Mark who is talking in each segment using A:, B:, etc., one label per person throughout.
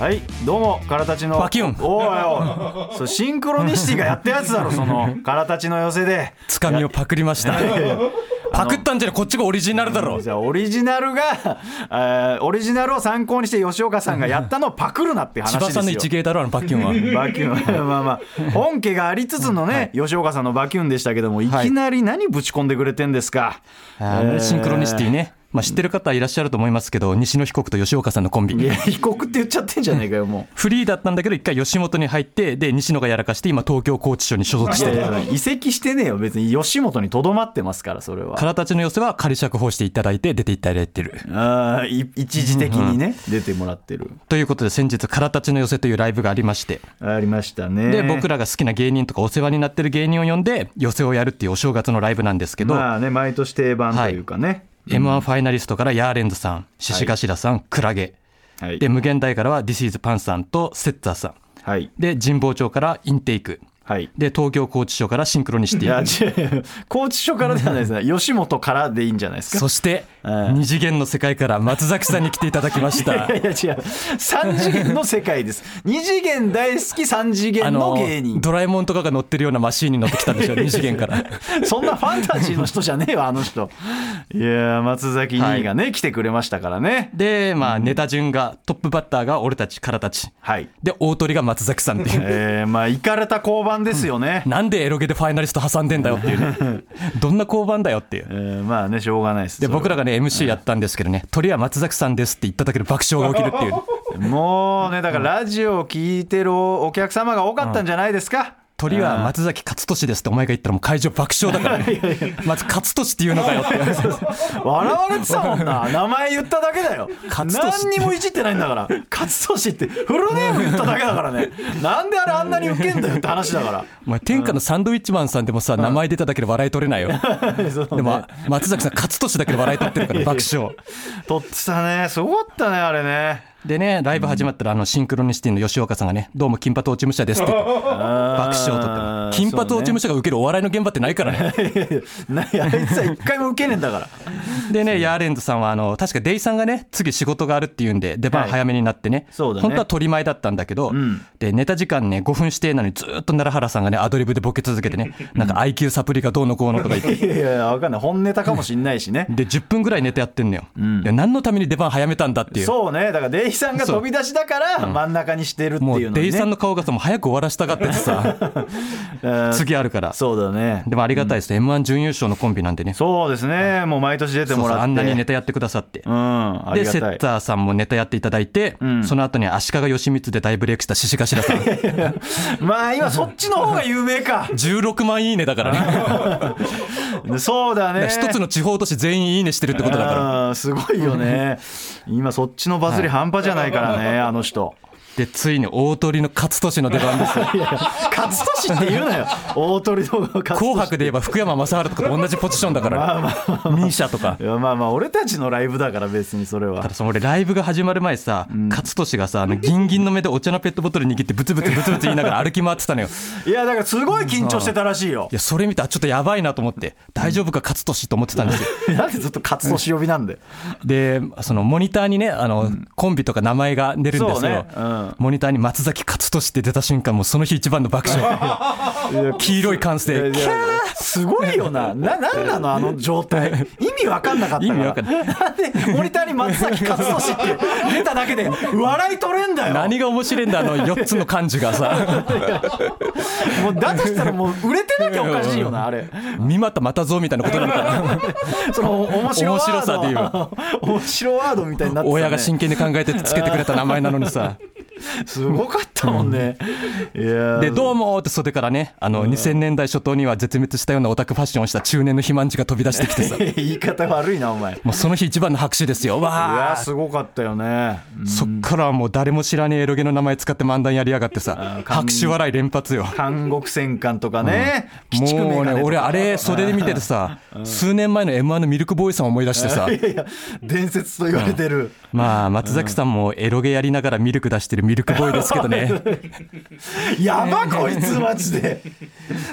A: はいどうもからたちの。
B: バキュン。
A: おいおいそれシンクロニシティがやったやつだろそのからたちの寄せで。
B: つかみをパクりましたパクったんじゃないこっちがオリジナルだろ
A: じゃあオリジナルが、えーオリジナルを参考にして吉岡さんがやったのをパクるなっていう話ですよ。
B: 千葉さんの一芸だろあのバキュンは。
A: バキュン。まあまあ。本家がありつつのね、吉岡さんのバキュンでしたけどもい。きなり何ぶち込んでくれてんですか、
B: あーねシンクロニシティね、まあ、知ってる方いらっしゃると思いますけど西野被告と吉岡さんのコンビ。
A: いや被告って言っちゃってんじゃねえかよも
B: フリーだったんだけど一回吉本に入ってで西野がやらかして今東京拘置所に所属
A: うい
B: してる
A: 移籍してねえよ別に吉本にとどまってますからそれは。
B: からたちの寄せは仮釈放していただいて出ていただいてる。
A: あーい一時的にね出てもらってる。
B: ということで先日からたちの寄せというライブがありまして。
A: ありましたね。
B: で僕らが好きな芸人とかお世話になってる芸人を呼んで寄せをやるっていうお正月のライブなんですけど、
A: まあね毎年定番というかね、
B: m 1ファイナリストからヤーレンズさん獅子頭さん、クラゲ。
A: はい。
B: で無限大からは This is パンさんとセッツァーさん。
A: はい。
B: で神保町からインテイク
A: はい。
B: で東京拘置所からシンクロニシ
A: いや
B: ティ
A: 違う。拘置所からではないですね。吉本からでいいんじゃないですか。
B: そして
A: はい
B: 二次元の世界から松崎さんに来ていただきまし
A: い
B: た
A: やいや違う。3次元の世界です。2次元大好き3次元の芸人。
B: ドラえもんとかが乗ってるようなマシーンに乗ってきたんでしょ二次元から。
A: そんなファンタジーの人じゃねえわあの人。いや松崎兄がね、来てくれましたからね。
B: でまあネタ順がトップバッターが俺たちからたち。
A: はい。
B: で大鳥が松崎さんっていう。
A: えー、まあ行かれた交番ですよね、
B: なんでエロゲでファイナリスト挟んでんだよっていう。ね どんな交番だよっていう。
A: えーまあねしょうがないです。
B: で僕らがね MC やったんですけどね鳥は松崎さんですって言っただけで爆笑が起きるっていう
A: もうねだからラジオを聞いてるお客様が多かったんじゃないですか、
B: 鳥は松崎勝利ですってお前が言ったらもう会場爆笑だからね。まず勝利って言うのかよって。
A: 笑われてたもんな。名前言っただけだよ。何にもいじってないんだから。勝利ってフルネーム言っただけだからね。なんであれあんなにウケんだよって話だから。
B: お前天下のサンドウィッチマンさんでもさ名前出ただけで笑い取れないよ。でも松崎さん勝利だけで笑い取ってるから爆笑。
A: 撮ってたね。すごかったねあれね
B: でねライブ始まったらあのシンクロニシティの吉岡さんがねどうも金髪落ち武者ですって言って爆笑を取ってる金髪落ち武者が受けるお笑いの現場ってないからね。
A: ないあいつは一回もウケねえんだから。
B: でね、ヤーレンズさんはあの確かデイさんがね次仕事があるっていうんで出番早めになってね,、
A: そうだね。
B: 本当は取り前だったんだけど、
A: ん。
B: でネタ時間ね5分指定なのにずっと奈良原さんがねアドリブでボケ続けてねなんか IQ サプリがどうのこうのとか言って。
A: いやいやわかんない。本ネタかもしんないしね。
B: で10分ぐらいネタやってんのよ、いや何のために出番早めたんだっていう。
A: そうね。だからデイさんが飛び出しだから真ん中にしてるっていう
B: も
A: のにね。
B: うデイさんの顔がさもう早く終わらしたがっててさ。
A: う ん
B: 次あるから。
A: そうだね。
B: でもありがたいですね、m 1準優勝のコンビなんでね。
A: そうですね。もう毎年出てもらって。
B: あんなにネタやってくださって、
A: うん
B: でセッターさんもネタやっていただいて、
A: ん。
B: その後に足利義満で大ブレイクした獅子頭さん。
A: まあ今そっちの方が有名か。
B: 16万いいねだからね。
A: そうだね。
B: 一つの地方都市全員いいねしてるってことだから。
A: すごいよね今そっちのバズり半端じゃないからねあの人
B: でついに大鳥の勝利の出番ですよ。
A: 勝利って言うなよ。大鳥の勝利
B: 紅白で言えば福山雅治とかと同じポジションだから。ミーシャとか。
A: いやまあまあ俺たちのライブだから別にそれは。
B: ただその俺ライブが始まる前さ、勝利がさあのギンギンの目でお茶のペットボトル握ってブツブツブツブツ言いながら歩き回ってたのよ。
A: いやだからすごい緊張してたらしいよ。
B: いやそれ見たらちょっとやばいなと思って大丈夫か勝利と思ってたんですよ。
A: なんでずっと勝利呼びなんだよ。
B: でそのモニターにねあの、コンビとか名前が出るんですよ、
A: そうね。うん
B: モニターに松崎勝利って出た瞬間もうその日一番の爆笑。黄色い歓声。
A: すごいよな。ななんなの？あの状態。意味わかんなかった
B: 意味わかんない。
A: でモニターに松崎勝利って出ただけで笑い取れんだよ。
B: 何が面白いんだあの4つの漢字がさ。
A: もうだとしたらもう売れてなきゃおかしいよなあれ。
B: 三股またぞみたいなことなのかな
A: その面白
B: 面白さで言えば
A: 面白ワードみたいになってた、ね、
B: 親が真剣に考えてつけてくれた名前なのにさ
A: すごかったもんね、いや
B: でどうもって袖からねあの2000年代初頭には絶滅したようなオタクファッションをした中年の肥満児が飛び出してきてさ。
A: 言い方悪いなお前。い
B: もうその日一番の拍手ですよ。
A: や
B: わあ
A: すごかったよね。
B: そっからはもう誰も知らねえエロゲの名前使って漫談やりやがってさ。
A: ー
B: 拍手笑い連発よ。
A: 韓国戦艦とかね、鬼畜メ
B: もうね俺あれ袖で見ててさ数年前の m 1のミルクボーイさん思い出してさ。
A: いやいや伝説と言われてる、
B: まあ松崎さんもエロゲやりながらミルク出してるミルクボーイですけどね。
A: やばこいつマジで。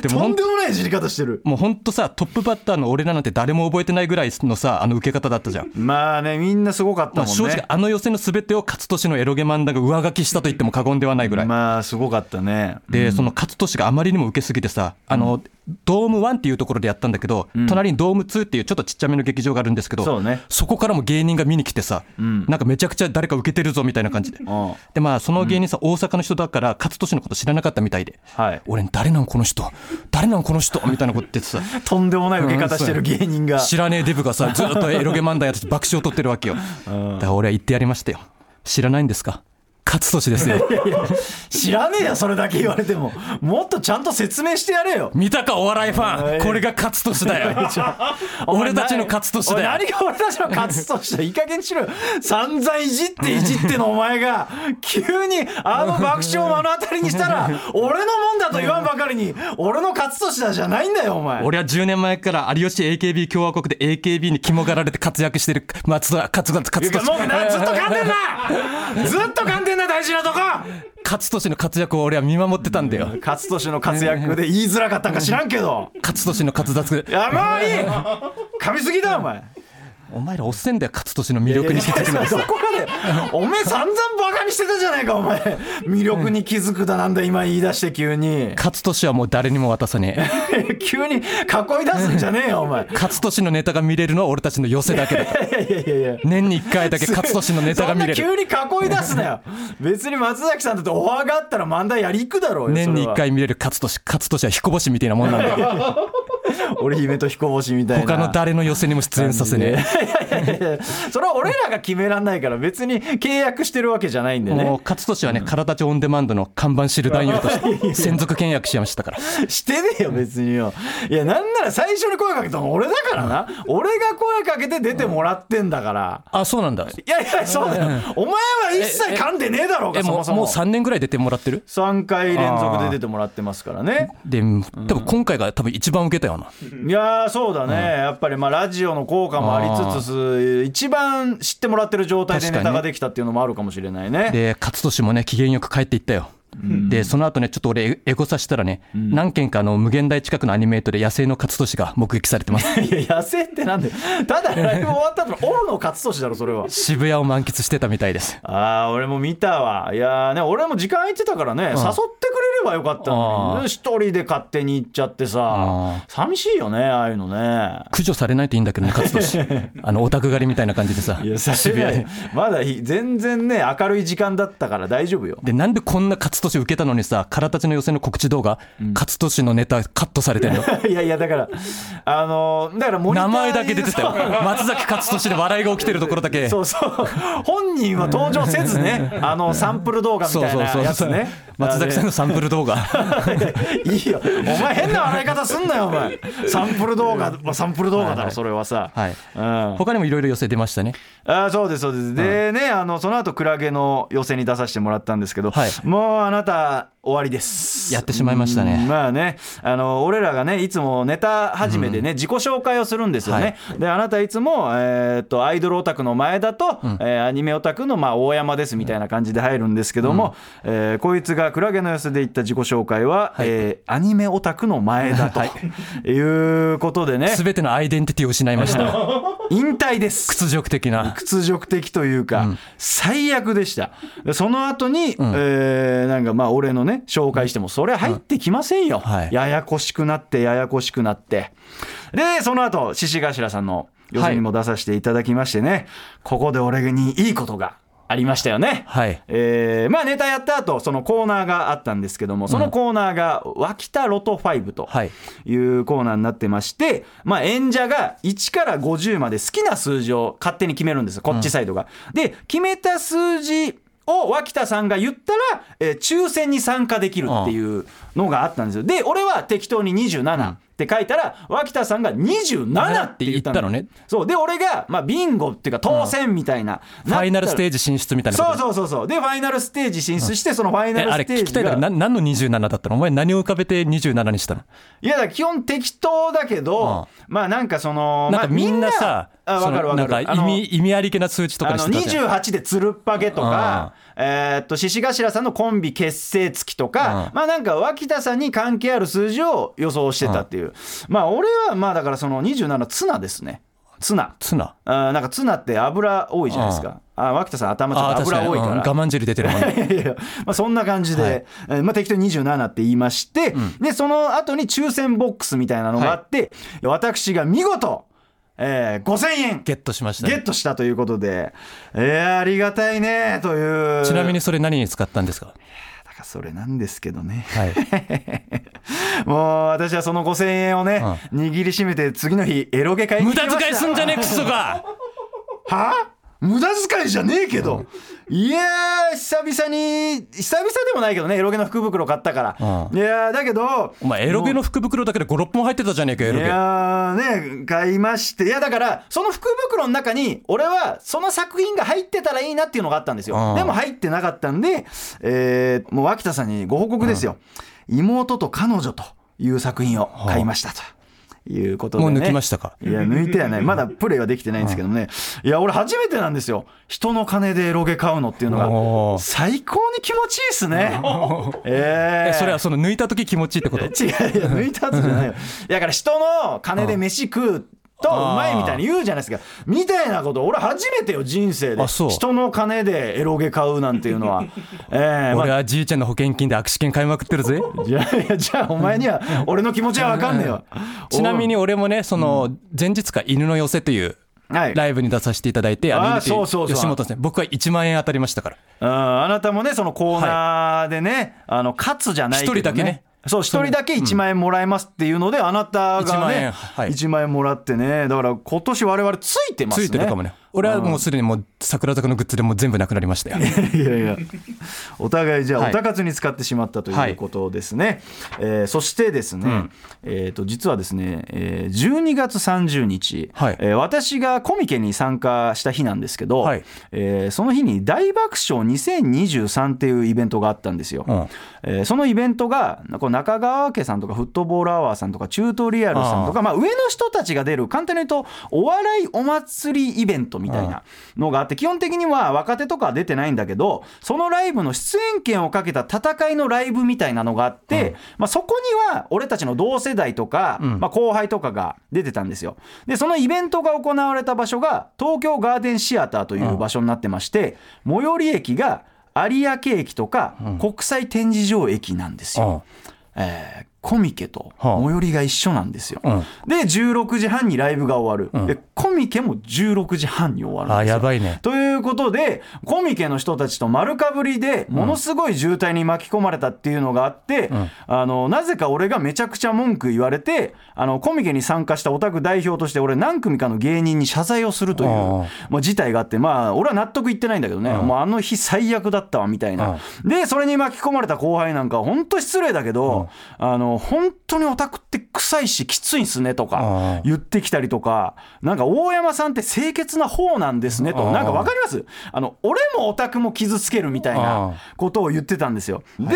B: でも
A: とんでもないいじり方してる。
B: もうほんとさトップバッターの俺らなんて誰も覚えてないぐらいのさあの受け方だったじゃん、
A: まあねみんなすごかった
B: まあ、
A: もんね、
B: 正直あの予選の全てを勝利のエロゲ漫談が上書きしたと言っても過言ではないぐらい、
A: まあすごかったね。
B: でその勝利があまりにも受けすぎてさあの、ドーム1っていうところでやったんだけど、隣にドーム2っていうちょっとちっちゃめの劇場があるんですけど
A: そうね。
B: こからも芸人が見に来てさ、
A: ん。
B: なんかめちゃくちゃ誰か受けてるぞみたいな感じで、
A: うん。
B: でまあその芸人さ、大阪の人だから勝利のこと知らなかったみたいで、
A: はい。
B: 俺誰なんこの人？誰なんこの人？みたいなこと言ってさ。
A: とんでもない受け方してる芸人が。
B: 知らねえデブがさずっとエロゲ漫談やってて爆笑取ってるわけよ。だから俺は言ってやりましたよ。知らないんですか？勝利ですよ
A: 知らねえよそれだけ言われても。もっとちゃんと説明してやれよ。
B: 見たかお笑いフ
A: はい。
B: ァンこれが勝利だよ。俺たちの勝利だよ。
A: 何が俺たちの勝利だいい加減にしろよ。散々いじっていじってのお前が急にあの爆笑を目の当たりにしたら俺のもんだと言わんばかりに俺の勝利だじゃないんだよお前。
B: 俺は10年前から有吉 AKB 共和国で AKB に肝がられて活躍してる松田勝勝利
A: いやもうなずっと噛んでんな。ずっと噛んでんな大事なとこ。
B: 勝利の活躍を俺は見守ってたんだよ。
A: 勝利の活躍で言いづらかったんか知らんけど。
B: 勝利の活躍。
A: いやもういい。噛みすぎだお前
B: お前らおっせんだよ勝利の魅力に気づくの。
A: どこまでおめえ散々バカにしてたじゃないかお前。魅力に気づくだなんだ今言い出して急に。
B: 勝利はもう誰にも渡さねえ。
A: 急に囲い出すんじゃねえよお前。い
B: 勝利のネタが見れるのは俺たちの寄せだけだから。
A: やいやいやいや
B: 年に1回だけ 勝利のネタが見れる。
A: そんな急に囲い出すなよ。別に松崎さんだってオファーがあったら漫才やり行くだろうよ
B: 年に1
A: それ
B: 回見れる勝利勝利は彦星みたいなもんなんだよ
A: は俺姫と彦星みたいな
B: 他の誰の寄せにも出演させね
A: それは俺らが決めらんないから別に契約してるわけじゃないんでね
B: 勝利はね体ちオンデマンドの看板知る男優として専属契約しましたから
A: してねえよ別によいやなんなら最初に声かけたの俺だからな俺が声かけて出てもらってんだから
B: あそうなんだ
A: いやいやそうだよお前は一切噛んでねえだろう
B: えもうも
A: そもそも
B: 3年ぐらい出てもらってる
A: 3回連続で出てもらってますからね
B: で多分今回が多分一番受けたよない
A: やーそうだね、やっぱりまあラジオの効果もありつつ一番知ってもらってる状態でネタができたっていうのもあるかもしれないね。
B: で勝利もね機嫌よく帰っていったよでその後ねちょっと俺エエゴサしたらね、何件かあの無限大近くのアニメートで野生の勝利が目撃されてます。
A: いや野生ってなんだよ。ただライブ終わった後のオルの勝利だろそれは。
B: 渋谷を満喫してたみたいです。
A: ああ俺も見たわ。いやーね俺も時間空いてたからね、誘ってくれればよかったの
B: あ
A: に一人で勝手に行っちゃってさ
B: あ
A: 寂しいよねああいうのね。
B: 駆除されないといいんだけどね勝利 あのオタク狩りみたいな感じでさ
A: いやさ
B: 渋谷で。
A: まだ全然ね明るい時間だったから大丈夫よ。
B: でなんでこんな勝利受けたのにさ空たちの予選の告知動画、勝利のネタカットされてんの？
A: いやいやだからあのだから
B: 名前だけ出てたよ。松崎勝利で笑いが起きてるところだけ。
A: そうそう。本人は登場せずね あのサンプル動画みたいなやつね。
B: 松崎さんのサンプル動画。
A: いいよ。お前変な笑い方すんなよお前。サンプル動画まあサンプル動画だろそれはさ。
B: はい。
A: うん。
B: 他にもいろいろ寄せ出ましたね。
A: あーそうですそうです。でねあのその後クラゲの寄せに出させてもらったんですけど、
B: はい。
A: もうあなた終わりです。
B: やってしまいましたね。
A: うんまあねあの俺らがねいつもネタ始めでね、自己紹介をするんですよね、であなたいつも、えーっとアイドルオタクの前田と、えーアニメオタクのまあ大山ですみたいな感じで入るんですけども、えーこいつがクラゲの寄せで言った自己紹介は、えーアニメオタクの前田とい。うことでね、
B: 全てのアイデンティティを失いました。
A: 引退です。
B: 屈辱的な。
A: 屈辱的というか、最悪でした。でその後に、えーなんかまあ俺のね紹介してもそれ入ってきませんよ、
B: はい。
A: ややこしくなってややこしくなって。でその後獅子頭さんの予選にも出させていただきましてね、ここで俺にいいことがありましたよね。
B: はい。
A: えーまあネタやった後そのコーナーがあったんですけどもそのコーナーが「脇田ロト5」と
B: はい。
A: いうコーナーになってまして、まあ、演者が1から50まで好きな数字を勝手に決めるんですこっちサイドが。で決めた数字を脇田さんが言ったら、えー抽選に参加できるっていうのがあったんですよ。で俺は適当に27って書いたら脇田さんが27って言ったの。
B: 言ったのね。
A: そう。で俺が、まあ、ビンゴっていうか当選みたいな、
B: ファイナルステー
A: ジ
B: ジ進出みたいな
A: そうそうそうそう。でファイナルステージ進出して、そのファイナルステージ
B: 聞きたいんだ何の27だったの？お前何を浮かべて27にしたの？
A: いやだ基本適当だけど、まあなんかその
B: なんかみんなさ、
A: まあ、分かる分かる。
B: そのなんか意味意味ありげな数値とかにしてたじゃん。
A: 28でつるっぱげとか、えーっと獅子頭さんのコンビ結成月とか、まあなんか脇田さんに関係ある数字を予想してたっていう、まあ俺はまあだからその27ツナですね。ツナ。
B: ツナ。
A: あーなんかツナって油多いじゃないですか、あー。脇田さん頭ちょっと油多いから、
B: うん我慢汁出てるもん。ね
A: いやいやまあ、そんな感じで、
B: はい。
A: えーまあ、適当に27って言いまして、でその後に抽選ボックスみたいなのがあって、私が見事、えー、5000円。
B: ゲットしましたね。
A: ゲットしたということで、えー、ありがたいねという。
B: ちなみにそれ何に使ったんですか？
A: だからそれなんですけどね。
B: はい。
A: もう私はその5000円をね、握りしめて次の日エロゲ買いに
B: 無駄
A: 行きました。
B: 遣いすんじゃねえクソが。
A: は無駄遣いじゃねえけど、いやー久々に久々でもないけどねエロゲの福袋買ったから、
B: う
A: いやーだけど
B: お前エロゲの福袋だけで56本入ってたじゃねえかエロゲ。
A: いやーね買いまして。いやだからその福袋の中に俺はその作品が入ってたらいいなっていうのがあったんですよ、
B: うん。
A: でも入ってなかったんで、えーもう脇田さんにご報告ですよ、妹と彼女という作品を買いましたと。いうことで、ね、
B: もう抜きましたか？
A: いや抜いてはない。まだプレイはできてないんですけどね、いや俺初めてなんですよ。人の金でエロゲ買うのっていうのが。最高に気持ちいいっすね。えー。
B: えそれはその抜いた時気持ちいいってこと？
A: 違ういや抜いた後じゃないよ。だから人の金で飯食うとうまいみたいに言うじゃないですか。みたいなこと俺初めてよ人生で。人の金でエロゲ買うなんていうのは。ええま
B: 俺はじいちゃんの保険金で握手券買いまくってるぜ。
A: あいやいやじゃあお前には俺の気持ちは分かんねえよ。
B: ちなみに俺もねその前日か犬の寄せという
A: はい。
B: ライブに出させていただいて、
A: あー
B: の
A: そうそうそう。
B: 吉本さん僕は1万円当たりましたから。
A: うんあなたもねそのコーナーでね、あの勝つじゃないけど、ね、
B: 一人だけね
A: そう一人だけ1万円もらえますっていうので、あなた
B: 1万
A: がね
B: 円はい。
A: 1万円もらってね。だから今年我々ついてますね。
B: ついてるかもね俺はもうすでにもう桜坂のグッズでもう全部なくなりましたよ。
A: いやいや。お互いじゃあ
B: はい。
A: おたかつに使ってしまったということですね、えーそしてですね、えー、と実はですね、えー12月30日、
B: はい。
A: えー私がコミケに参加した日なんですけど、
B: はい。
A: えーその日に大爆笑2023っていうイベントがあったんですよ、
B: うん。
A: えーそのイベントがこう中川家さんとかフットボールアワーさんとかチュートリアルさんとかまあ、上の人たちが出る簡単に言うとお笑いお祭りイベントみたいなのがあって基本的には若手とかは出てないんだけどそのライブの出演権をかけた戦いのライブみたいなのがあって、まあ、そこには俺たちの同世代とか、まあ、後輩とかが出てたんですよ。でそのイベントが行われた場所が東京ガーデンシアターという場所になってまして最寄り駅が有明駅とか国際展示場駅なんですよ。えーコミケと
B: はあ。
A: 最寄りが一緒なんですよ。
B: うん。
A: で16時半にライブが終わる、でコミケも16時半に終わるん
B: あ
A: ですよ。
B: やばいね。
A: ということでコミケの人たちと丸かぶりでものすごい渋滞に巻き込まれたっていうのがあって、あのなぜか俺がめちゃくちゃ文句言われてあのコミケに参加したオタク代表として俺何組かの芸人に謝罪をするという
B: あ
A: まあ、事態があってまあ俺は納得いってないんだけどね、もうあの日最悪だったわみたいな、でそれに巻き込まれた後輩なんか本当失礼だけど、あの本当にオタクって臭いしきついんすねとか
B: あ
A: 言ってきたりとかなんか大山さんって清潔な方なんですねと
B: あ
A: なんかわかります？あの俺もオタクも傷つけるみたい
B: あ
A: なことを言ってたんですよ。で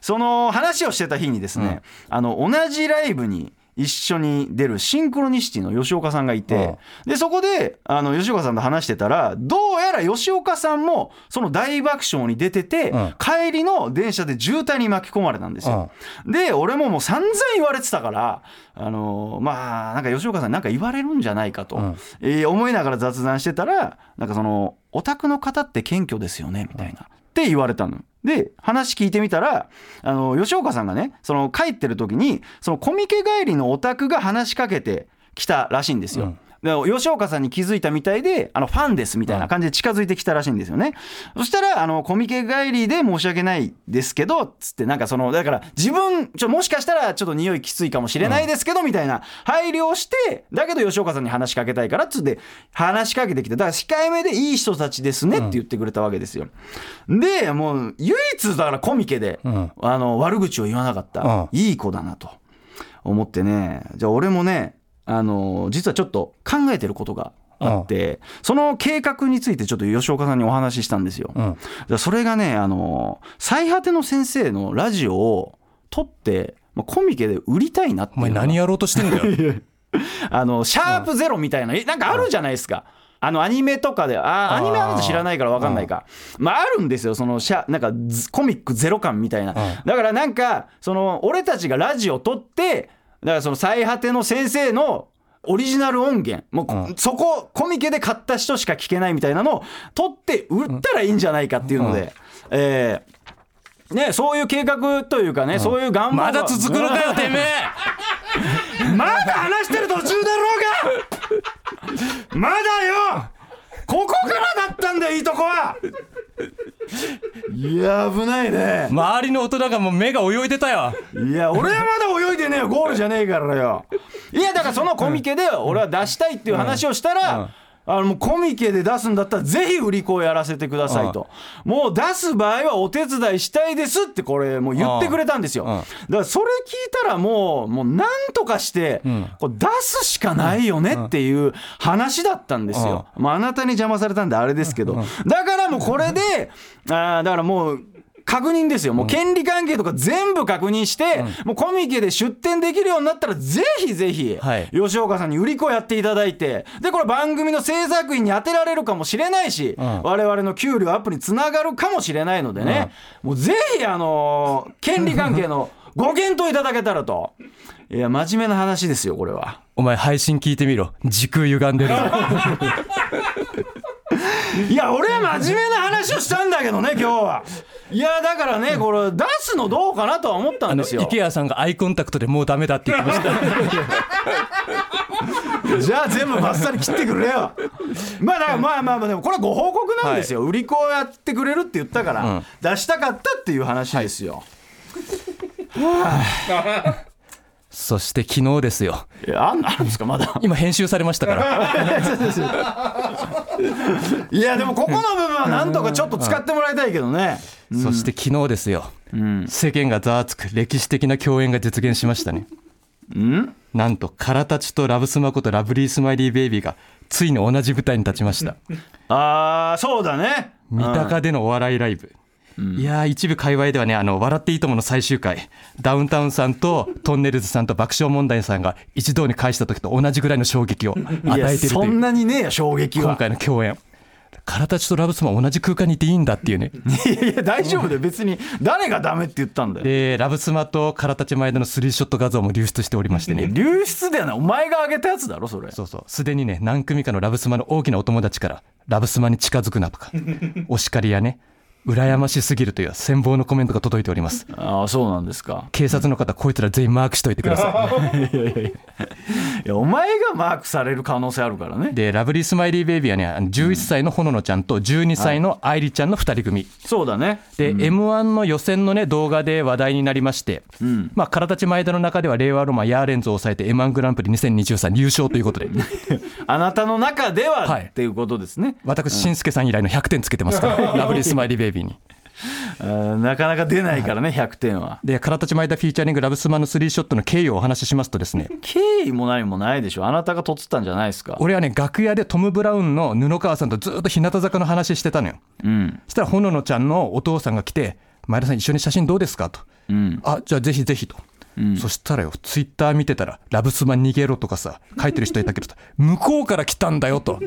A: その話をしてた日にですね、あの同じライブに一緒に出るシンクロニシティの吉岡さんがいて、でそこであの吉岡さんと話してたらどうやら吉岡さんもその大爆笑に出てて、
B: うん
A: 帰りの電車で渋滞に巻き込まれたんですよ。で俺ももう散々言われてたからあのまあなんか吉岡さんになんか言われるんじゃないかと、
B: ん
A: えー思いながら雑談してたらなんかそのオタクの方って謙虚ですよねみたいな。って言われたの。で話聞いてみたらあの吉岡さんがねその帰ってる時にそのコミケ帰りのオタクが話しかけてきたらしいんですよ。
B: うん
A: 吉岡さんに気づいたみたいであのファンですみたいな感じで近づいてきたらしいんですよね。そしたらあのコミケ帰りで申し訳ないですけどつってなんかそのだから自分ちょもしかしたらちょっと匂いきついかもしれないですけどみたいな配慮をしてだけど吉岡さんに話しかけたいからっつって話しかけてきてだから控えめでいい人たちですねって言ってくれたわけですよ。でもう唯一だからコミケで、
B: ん
A: あの悪口を言わなかった、
B: うん
A: いい子だなと。思ってねじゃあ俺もねあの実はちょっと考えてることがあってその計画についてちょっと吉岡さんにお話ししたんですよ。
B: うん。
A: それがねあの最果ての先生のラジオを撮って、まあ、コミケで売りたいなって
B: お前何やろうとしてんだよ。
A: あのシャープゼロみたいな、えなんかあるじゃないですか。あのアニメとかで、あー。アニメあなた知らないから分かんないか、まあ、あるんですよ、そのなんかずコミックゼロ感みたいな、だからなんか、その俺たちがラジオ撮って、だからその最果ての先生のオリジナル音源、もう、
B: うん。
A: そこ、コミケで買った人しか聞けないみたいなのを撮って売ったらいいんじゃないかっていうので、えーね、そういう計画というかね、そういう願望が。
B: まだ続くのかよてめえ。
A: まだ話してる途中だろうが。まだよ。ここからだったんだよいいとこはいや危ないね。
B: 周りの大人がもう目が泳いでたよ。
A: いや俺はまだ泳いでねえよ。ゴールじゃねえからよ。いやだからそのコミケで俺は出したいっていう話をしたら、あのもうコミケで出すんだったらぜひ売り子をやらせてくださいと、もう出す場合はお手伝いしたいですってこれもう言ってくれたんですよ、
B: うん
A: だからそれ聞いたらもうもうなんとかしてこう出すしかないよねっていう話だったんですよ、まあ、あなたに邪魔されたんであれですけど、だからもうこれであーだからもう確認ですよ、もう権利関係とか全部確認して、もうコミケで出店できるようになったら、ぜひぜひ、
B: はい。
A: 吉岡さんに売り子やっていただいて、で、これ、番組の制作費に当てられるかもしれないし、
B: ん。
A: 我々の給料アップにつながるかもしれないのでね、もうぜひ、あのー権利関係の ご検討いただけたらと。いや、真面目な話ですよ、これは。
B: お前配信聞いてみろ。時空歪んでる
A: いや、俺は真面目な話をしたんだけどね、今日は。いや、だからね、これ、出すのどうかなとは思ったんですよ。
B: 池谷さんがアイコンタクトでもうダメだって言ってました
A: じゃあ全部バッサリ切ってくれよ。まあだからまあまあまあでもこれはご報告なんですよ。売り子をやってくれるって言ったから、
B: うん
A: 出したかったっていう話ですよ。
B: そして昨日ですよ。
A: いやあんあるんですか？まだ。
B: 今編集されましたから。
A: いやでもここの部分はなんとかちょっと使ってもらいたいけどね。
B: そして昨日ですよ、世間がざわつく歴史的な共演が実現しましたね。
A: うん？
B: なんとカラタチとラブスマことラブリースマイリーベイビーがついに同じ舞台に立ちました。
A: ああそうだね。
B: 三鷹でのお笑いライブ、いやー一部界隈ではね「あの笑っていいとも!」の最終回。ダウンタウンさんとトンネルズさんと爆笑問題さんが一堂に会した時と同じぐらいの衝撃を与えていると
A: そ
B: いうん
A: なにねえよ衝撃
B: 今
A: は。
B: 回の共演。カラタチとラブスマ同じ空間にいていいんだっていうね。
A: いやいや大丈夫だよ。別に誰がダメって言ったんだよ。
B: でラブスマとカラタチ前でのスリーショット画像も流出しておりましてね。
A: 流出だよなお前が上げたやつだろそれ。
B: そうそう。すでにね何組かのラブスマの大きなお友達からラブスマに近づくなとか。お叱りやね羨ましすぎるという羨望のコメントが届いております。
A: ああそうなんですか。
B: 警察の方こいつら全員マークしといてくださ
A: い。やお前がマークされる可能性あるからね。
B: い。でラブリースマイリーベイビーはねあの11歳のほののちゃんと12歳の愛梨ちゃんの2人組。
A: そうだね。
B: で、m 1の予選のね動画で話題になりまして、
A: ん。
B: まあ体立ち前田の中では令和ロマンヤーレンズを抑えて m 1グランプリ2023優勝ということで。
A: あなたの中では、
B: はい。
A: っていうことですね。
B: 私しんすけさん以来の100点つけてますから ラブリースマイリーベイビーに
A: あーなかなか出ないからね、100点は。
B: で体立ち前田フィーチャリングラブスマのスリーショットの経緯をお話ししますとですね
A: 経緯も何もないでしょ。あなたが撮ったんじゃないですか。
B: 俺はね楽屋でトム・ブラウンの布川さんとずっと日向坂の話してたのよ
A: うん。
B: そしたらほののちゃんのお父さんが来て「前田さん一緒に写真どうですか?」と
A: うん。
B: あじゃあぜひぜひと、そしたらよツイッター見てたら「ラブスマ逃げろ」とかさ書いてる人いたけどさ向こうから来たんだよと。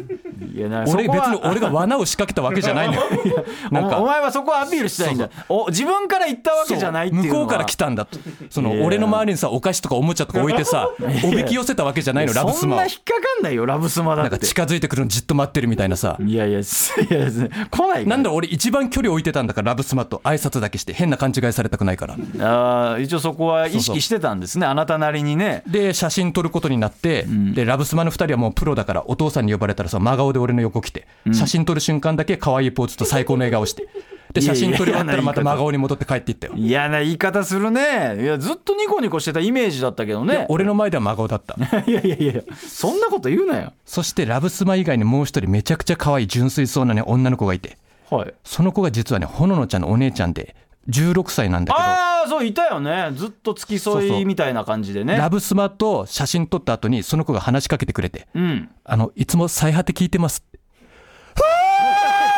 B: 俺別に俺が罠を仕掛けたわけじゃないのよ。なんか。
A: おお前はそこはアピールしたいんだ。お自分から言ったわけじゃないっていう
B: 向こうから来たんだと。その俺の周りにさお菓子とかおもちゃとか置いてさ おびき寄せたわけじゃないのラブス
A: そん
B: マを
A: な引っかかんないよラブスマだ
B: なんか
A: って
B: 近づいてくるのじっと待ってるみたいなさ。
A: いやいやすいや来ない
B: なんだ俺一番距離置いてたんだからラブスマと挨拶だけして変な勘違いされたくないから。
A: あー一応そこは意識してたんですねあなたなりにね。
B: で写真撮ることになって、でラブスマの2人はもうプロだからお父さんに呼ばれたらさ真顔で俺の横来て、写真撮る瞬間だけ可愛いポーズと最高の笑顔してで写真撮り終わったらまた真顔に戻って帰っていったよ。
A: 嫌な言い方するね。いやずっとニコニコしてたイメージだったけどね。
B: 俺の前では真顔だった。
A: いやいやいやそんなこと言うなよ。
B: そしてラブスマ以外にもう一人めちゃくちゃ可愛い純粋そうなね女の子がいて。
A: はい。
B: その子が実はねほののちゃんのお姉ちゃんで16歳なんだけど
A: そういたよね。ずっと付き添いみたいな感じでね。
B: ラブスマと写真撮った後にその子が話しかけてくれて。
A: うん「
B: あのいつも最果て聞いてます」って。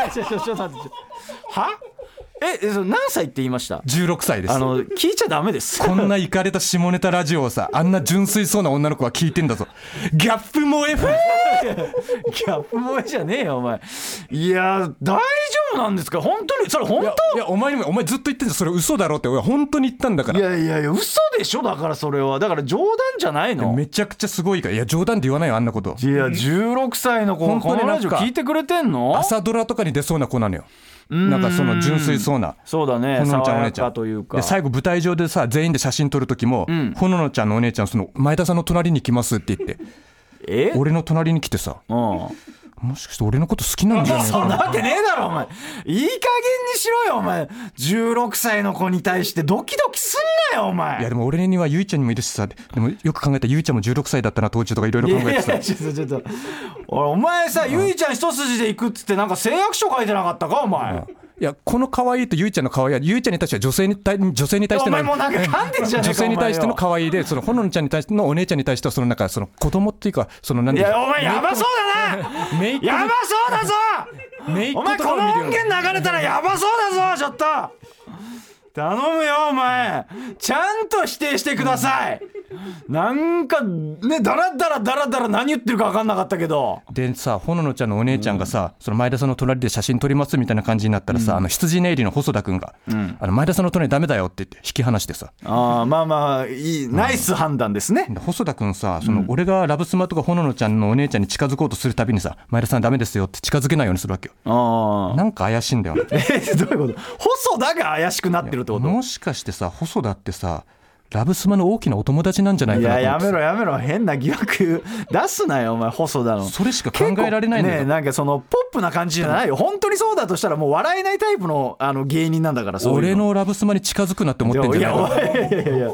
A: は？え何歳って言いました
B: ？16歳です。
A: あの聞いちゃダメです。
B: こんなイカれた下ネタラジオをさあんな純粋そうな女の子が聞いてんだぞ。ギャップ萌えフ
A: ギャップ萌えじゃねえよお前。いや大丈夫なんですか？本当に？それ本
B: いやいやお前にもお前ずっと言ってんそれ嘘だろって俺本当に言ったんだか
A: 当い
B: ら。
A: やいやいや嘘でしょだからそれは。だから冗談じゃないの。
B: めちゃくちゃすごいから。いや冗談で言わないよあんなこと。
A: いや16歳の子が
B: 本当に
A: このラジオ聞いてくれてんの？
B: 朝ドラとかに出そうな子なのよなんかその純粋そうな
A: そうだね。
B: ほののちゃんお姉ちゃん。
A: かというか。
B: で最後舞台上でさ全員で写真撮る時も、ほののちゃんのお姉ちゃんその前田さんの隣に来ますって言って。
A: え？
B: 俺の隣に来てさ。
A: うん
B: もしかして俺のこと好きなんじゃない？か な
A: そんなわけねえだろお前。いい加減にしろよお前。16歳の子に対してドキドキすんなよお前。
B: いやでも俺にはゆいちゃんにもいるしさ。でもよく考えたらゆいちゃんも16歳だったな当時とかいろいろ
A: い
B: 考えてさ
A: やいやちょっとちょっと。お前さゆいちゃん一筋で行くっつってなんか誓約書書いてなかったかお前
B: いやこの可愛いとゆいちゃんの可愛いはゆいちゃんに対しては女性に対女性に対しての女性に対しての可愛いでそのほののちゃんに対してのお姉ちゃんに対してはそのなんかその子供っていうかそのなんで
A: いやお前やばそうだ な。やばそうだぞ。お前この音源流れたらやばそうだぞちょっと頼むよお前。ちゃんと否定してください。なんかねだらだらだらだら何言ってるか分かんなかったけど。
B: でさほののちゃんのお姉ちゃんがさ、その前田さんの隣で写真撮りますみたいな感じになったらさ、あの羊ネイリの細田君が、あの前田さんの隣ダメだよって言って引き離してさ。
A: ああまあまあいいナイス判断ですね。
B: で細田君さその俺がラブスマとかほののちゃんのお姉ちゃんに近づこうとするたびにさ前田さんダメですよって近づけないようにするわけよ。
A: ああ
B: なんか怪しいんだよな
A: えどういうこと？細田が怪しくなってるってこと。
B: もしかしてさ細田ってさラブスマの大きなお友達なんじゃない
A: い
B: かなと思って。
A: ややめろやめろ。変な疑惑 出すなよお前細田の。
B: それしか考えられないんだよ。
A: 結構ねなんかそのポップな感じじゃないよ。本当にそうだとしたらもう笑えないタイプのあの芸人なんだからそういう
B: 俺のラブスマに近づくなって思ってんじゃないか
A: いやいやいやいや。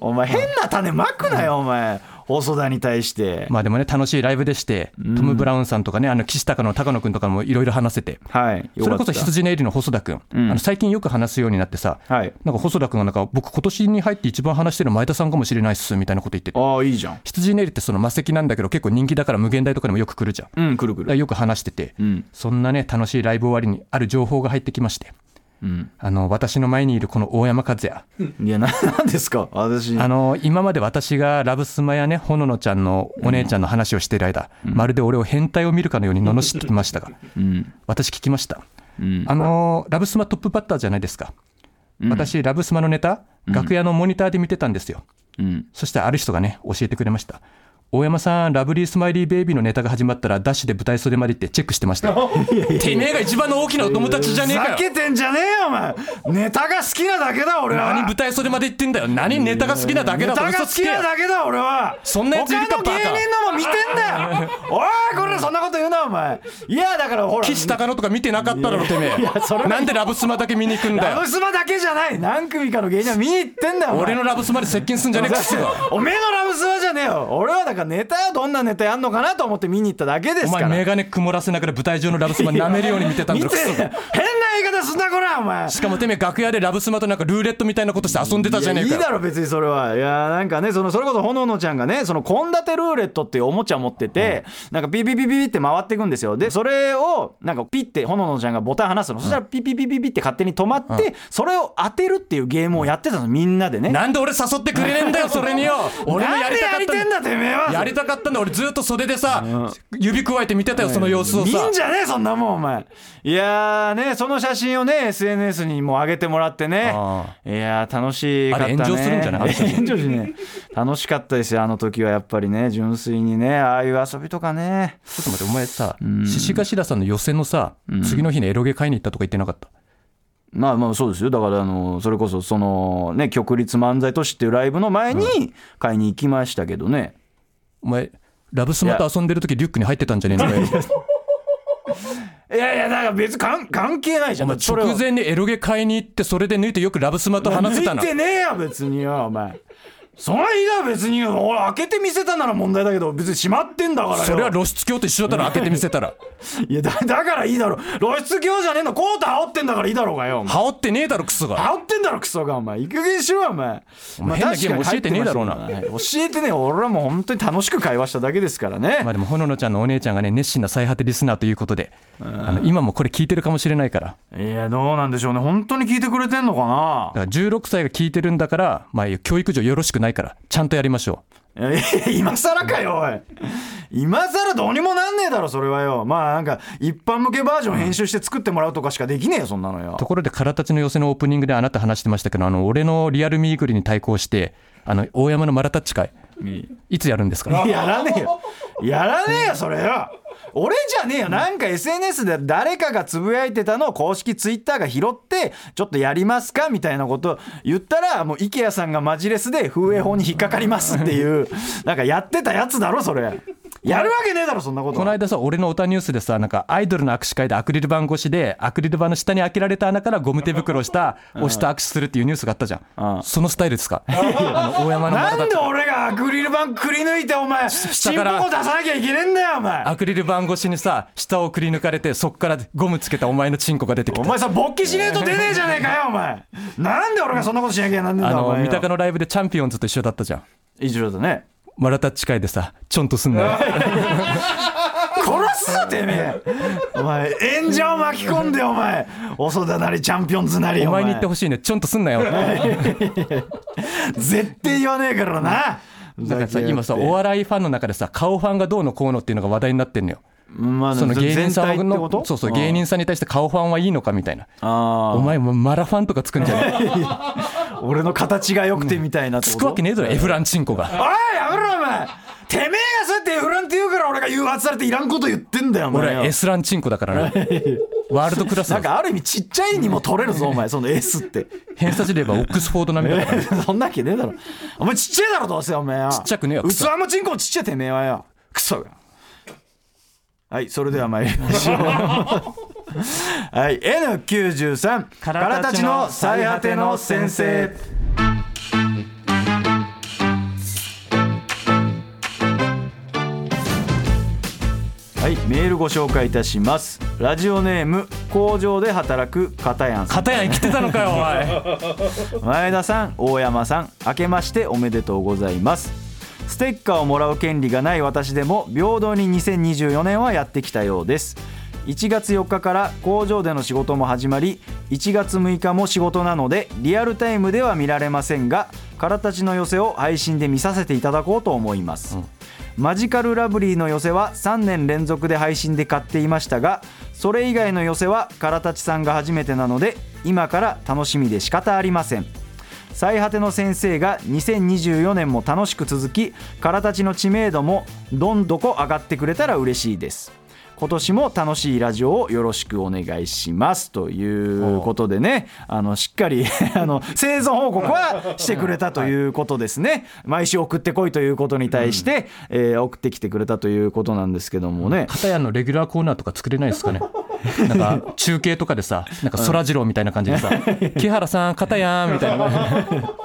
A: お前変な種まくなよお前細田に対して。
B: まあでもね楽しいライブでして、トム・ブラウンさんとかねあの岸高の高野君とかもいろいろ話せて。
A: はい
B: それこそ羊ネイリの細田君、あの最近よく話すようになってさ、
A: はい。
B: なんか細田君がなんか僕今年に入って一番話してる前田さんかもしれないっすみたいなこと言ってて。
A: ああいいじゃん。
B: 羊ネイリってその魔石なんだけど結構人気だから無限大とかでもよく来るじゃん。
A: うんくるくる。
B: よく話してて、
A: ん。
B: そんなね楽しいライブ終わりにある情報が入ってきまして、
A: ん。
B: あの私の前にいるこの大山和也、
A: いやななんですか？私。
B: あの今まで私がラブスマやねほののちゃんのお姉ちゃんの話をしている間、まるで俺を変態を見るかのように罵ってきましたが、
A: うん。
B: 私聞きました、
A: うん。
B: あのラブスマトップバッターじゃないですか、私ラブスマのネタ楽屋のモニターで見てたんですよ、
A: うん。
B: そしてある人がね教えてくれました大山さんラブリースマイリーベイビーのネタが始まったらダッシュで舞台袖まで行ってチェックしてました。よてめえが一番の大きなお友達じゃねえか
A: ふざ
B: よ
A: けてんじゃねえよお前。ネタが好きなだけだ俺は。
B: 何舞台袖まで行ってんだよ。何ネタが好きなだけだと
A: ネタが好きなだけだ俺は。
B: そんなやついるか
A: 他の芸人のも見てんだよ。おいこれそんなこと言うなお前。いやだからほら。
B: 岸高野とか見てなかっただろてめえ。なんでラブスマだけ見に行くんだよ。
A: ラブスマだけじゃない。何組かの芸人は見に行ってんだよ
B: 俺のラブスマで接近すんじゃねえか
A: おめえのラブスマじゃねえよ。俺はだからネタどんなネタやんのかなと思って見に行っただけです
B: お
A: から。
B: 前眼鏡曇らせながら舞台上のラブスマ舐めるように見てたんだろ
A: 変な言い方すんなこれお前。
B: しかもてめえ楽屋でラブスマとなんかルーレットみたいなことして遊んでたじゃねえかよ。
A: いやいいだろ別にそれはいやなんかねそのそれこそほののちゃんがねその献立ルーレットっていうおもちゃを持ってて、なんかピピピピピって回っていくんですよ。でそれをなんかピッてほののちゃんがボタン離すの、そしたらピピピピピって勝手に止まって、それを当てるっていうゲームをやってたのみんなでね
B: なんで俺誘ってくれねえんだよそれによ俺もやりたかった
A: なんだてめえは
B: やりたかったんだ俺ずっと袖でさ指くわえて見てたよその様子を
A: 見
B: さ
A: んじゃねえそんなもんお前いやーねその写真をね SNS にも上げてもらってね
B: あ
A: いやー楽しかったね
B: 炎上するんじゃない
A: 炎上しね楽しかったですよあの時はやっぱりね純粋にねああいう遊びとかね
B: ちょっと待ってお前さ獅子頭さんの予選のさ次の日にエロゲ買いに行ったとか言ってなかった？
A: まあまあそうですよ。だからあのそれこそそのね曲立漫才都市っていうライブの前に買いに行きましたけどね、
B: お前ラブスマと遊んでる時リュックに入ってたんじゃねえの？かよ
A: いやいやだから別に関関係ないじゃん。
B: 直前にエロゲ買いに行ってそれで抜いてよくラブスマと話せたな。
A: 抜いてねえよ別によお前そのいいだろ別に俺開けて見せたなら問題だけど別に閉まってんだからよ。
B: それは露出狂と一緒だったら開けてみせたら。
A: いやだだからいいだろ。露出狂じゃねえの。コート羽織ってんだからいいだろうがよ
B: 羽織ってねえだろクソが。
A: 羽織ってんだろクソがお前。いい加減にしろよお前。
B: お前変なゲーム教えてねえだろうな。
A: 教えてねえ俺はもう本当に楽しく会話しただけですからね。
B: まあでもほののちゃんのお姉ちゃんがね熱心な最果てリスナーということであの今もこれ聞いてるかもしれないから。
A: いやどうなんでしょうね。本当に聞いてくれてんのかな？
B: だから16歳が聞いてるんだからまあ教育上よろしくないからちゃんとやりましょ
A: いやいや今更かよおい。今更どうにもなんねえだろそれはよ。まあなんか一般向けバージョン編集して作ってもらうとかしかできねえよそんなのよ。
B: うところで空たちの寄せのオープニングであなた話してましたけどあの俺のリアルミーグリに対抗してあの大山のマラタッチ会。いつやるんですか？
A: やらねえよやらねえよそれよ。俺じゃねえよ。なんか SNS で誰かがつぶやいてたのを公式ツイッターが拾ってちょっとやりますかみたいなこと言ったらもう IKEA さんがマジレスで風営法に引っかかりますっていう なんかやってたやつだろそれやるわけねえだろそんなこと
B: この間さ俺のオタニュースでさなんかアイドルの握手会でアクリル板越しでアクリル板の下に開けられた穴からゴム手袋をした押した握手するっていうニュースがあったじゃ
A: うん。
B: んそのスタイルですか？あの大山の
A: なんで俺がアクリル板くり抜いてお前チンポ
B: から
A: コ出さなきゃいけねえんだよお前。
B: アクリル板越しにさ下をくり抜かれてそっからゴムつけたお前のチンコが出てきた。
A: お前さ勃起しねえと出ねえじゃねえかよお前。なんで俺がそんなことしなきゃなんねえんだお
B: 三鷹のライブでチャンピオンズと一緒だったじゃん。
A: 以上だね
B: マラタッチ会でさちょんとすんなよ。
A: 殺すぞてめえお前演者を巻き込んでお前。細田なりチャンピオンズなりお前。
B: お前に言ってほしいね。ちょんとすんなよ。
A: 絶対言わねえからな。
B: だからさ今さお笑いファンの中でさ顔ファンがどうのこうのっていうのが話題になってんのよ
A: まあ
B: その芸人さんのそうそう芸人さんに対して顔ファンはいいのかみたいな。
A: あ
B: お前もマラファンとかつくんじゃね？え
A: あ俺の形が良くてみたいなってこと？
B: つくわけねえだろエフランチンコが。
A: おいやめろお前。てめえがそうやってエフランって言うから俺が誘発されていらんこと言ってんだよお前よ。
B: 俺は S ランチンコだからな。ワールドクラスだ
A: なんかある意味ちっちゃいにも取れるぞお前。その S って。
B: 偏差値で言えばオックスフォード並みだから。
A: そんなわけねえだろ。お前ちっちゃいだろどうせお前よ。ちっ
B: ちゃくねえよ
A: 器もチンコもちっちゃいてめえはよ。クソ。がはいそれでは参りましょう。はい N93 からたちの最果ての先生。はいメールご紹介いたします。ラジオネーム工場で働く片やん。
B: 片やん生きてたのかよお前
A: 前田さん大山さん明けましておめでとうございますステッカーをもらう権利がない私でも平等に2024年はやってきたようです。1月4日から工場での仕事も始まり1月6日も仕事なのでリアルタイムでは見られませんがからたちの寄せを配信で見させていただこうと思います、マジカルラブリーの寄せは3年連続で配信で買っていましたがそれ以外の寄せはからたちさんが初めてなので今から楽しみで仕方ありません最果ての先生が2024年も楽しく続きからたちの知名度もどんどこ上がってくれたら嬉しいです。今年も楽しいラジオをよろしくお願いします。ということでねあのしっかり あの生存報告はしてくれたということですね。毎週送ってこいということに対して、えー送ってきてくれたということなんですけどもね。
B: 片やんのレギュラーコーナーとか作れないですかねなんか中継とかでさなんかそらジローみたいな感じでさ「木原さん片やん」みたいな。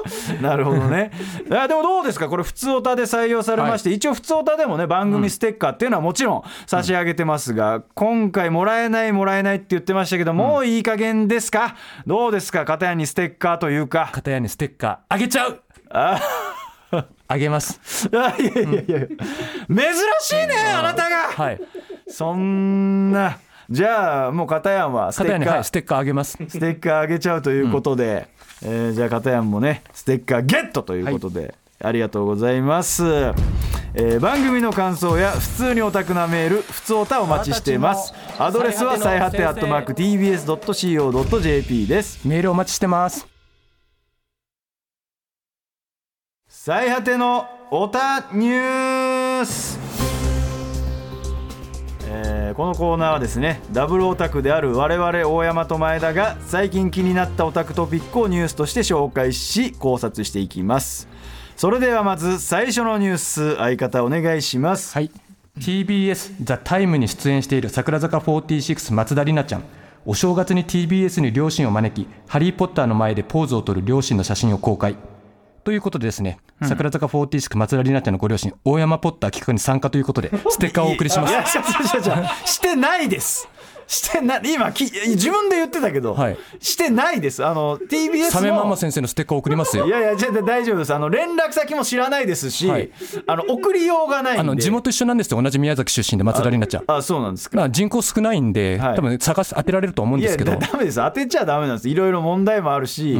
A: なるほどね。いやでもどうですか、これ、普通オタで採用されまして、一応、普通オタでもね、番組ステッカーっていうのはもちろん差し上げてますが、今回、もらえない、もらえないって言ってましたけど、もういい加減ですか、どうですか、片やにステッカーというか。
B: 片やにステッカーあげちゃう。
A: あ。
B: あげます。
A: いやいやいやいや、珍しいね、あなたが。
B: はい。
A: そんな、じゃあ、もう片やんはステッカー。
B: はいス。テッカーあげます。
A: ステッカーあげちゃうということで、えーじゃあ片山もねステッカーゲットということで、ありがとうございます、えー番組の感想や普通にオタクなメール普通オタお待ちしています。アドレスは最果てアットマーク TBS.CO.JP です。
B: メールお待ちしてます。
A: 最果てのオタニュース。えーこのコーナーはですねダブルオタクである我々大山と前田が最近気になったオタクトピックをニュースとして紹介し考察していきます。それではまず最初のニュース相方お願いします。
B: はい。TBS「ザタイムに出演している桜坂46松田里奈ちゃん。お正月に TBS に両親を招き「ハリー・ポッター」の前でポーズを取る両親の写真を公開。ということでですね桜坂46松田里奈ちゃんのご両親大山ポッター企画に参加ということでステッカーをお送りします。
A: いやいや違う違う違うしてないですしてない。今き自分で言ってたけど、
B: はい。
A: してないです。あの TBS の
B: サメママ先生のステッカーを送りますよ。
A: いやいやじゃあ大丈夫です。あの連絡先も知らないですし、
B: はい。
A: あの送りようがないんで。
B: あの地元一緒なんですよ。同じ宮崎出身で松田里奈ちゃん。
A: あそうなんですか。
B: まあ人口少ないんで、
A: はい。
B: 多分探す当てられると思うんですけど。
A: だダメです。当てちゃダメなんです。いろいろ問題もあるし、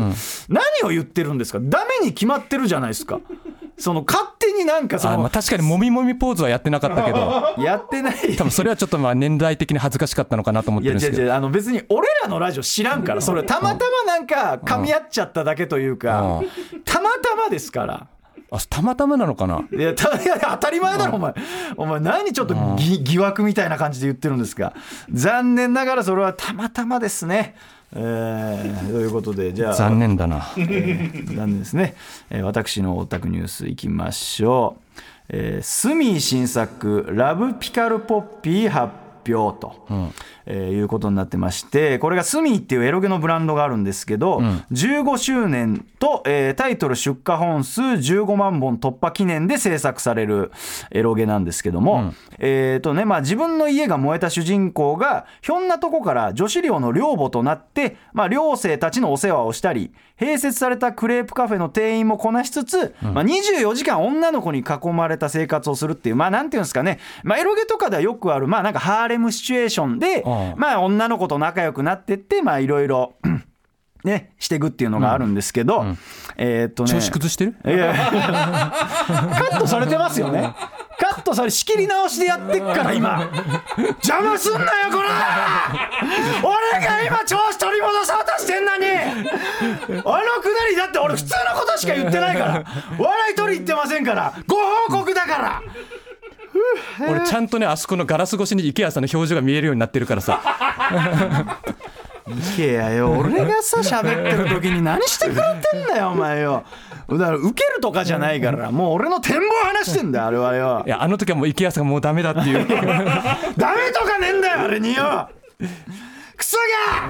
A: 何を言ってるんですか。ダメに決まってるじゃないですかその勝手になんかその
B: あまあ確かにもみもみポーズはやってなかったけど。
A: やってない。
B: 多分それはちょっとまあ年代的に恥ずかしかったのかなと思っ
A: いや違う
B: てるんですけど。
A: 違うあの別に俺らのラジオ知らんからそれたまたまなんか噛み合っちゃっただけというかたまたまですから。
B: あたまたまなのかな？い
A: やたいや当たり前だろお前。お前何ちょっとぎ疑惑みたいな感じで言ってるんですか。残念ながらそれはたまたまですねえーということでじゃあ
B: 残念だな。
A: 残念ですね、えー私のオタクニュースいきましょう、えースミー新作「ラブピカルポッピー」発表と、えーいうことになってましてこれがスミーっていうエロゲのブランドがあるんですけど、15周年と、えータイトル出荷本数15万本突破記念で制作されるエロゲなんですけども、えーとねまあ、自分の家が燃えた主人公がひょんなとこから女子寮の寮母となって、まあ、寮生たちのお世話をしたり併設されたクレープカフェの店員もこなしつつ、まあ、24時間女の子に囲まれた生活をするっていうまあなんていうんですかね、まあ、エロゲとかではよくあるまあなんかハーレムシチュエーションで、
B: うん
A: まあ、女の子と仲良くなってってまあいろいろ。ね、していくっていうのがあるんですけど、えーっとね。
B: 調子崩してる？
A: いやカットされてますよね。カットされ仕切り直しでやってっから今。邪魔すんなよこら！俺が今調子取り戻そうとしてんのに！あのくだりだって俺普通のことしか言ってないから。笑い取り言ってませんから。ご報告だから
B: 俺ちゃんとねあそこのガラス越しに池谷さんの表情が見えるようになってるからさ。
A: いやよ。俺がさ喋ってる時に何してくれてんだよ お前よ。だから受けるとかじゃないからもう俺の展望話してんだよあれはよ。
B: いやあの時はもう池谷さんがもうダメだっていう。
A: ダメとかねえんだよあれによ。クソが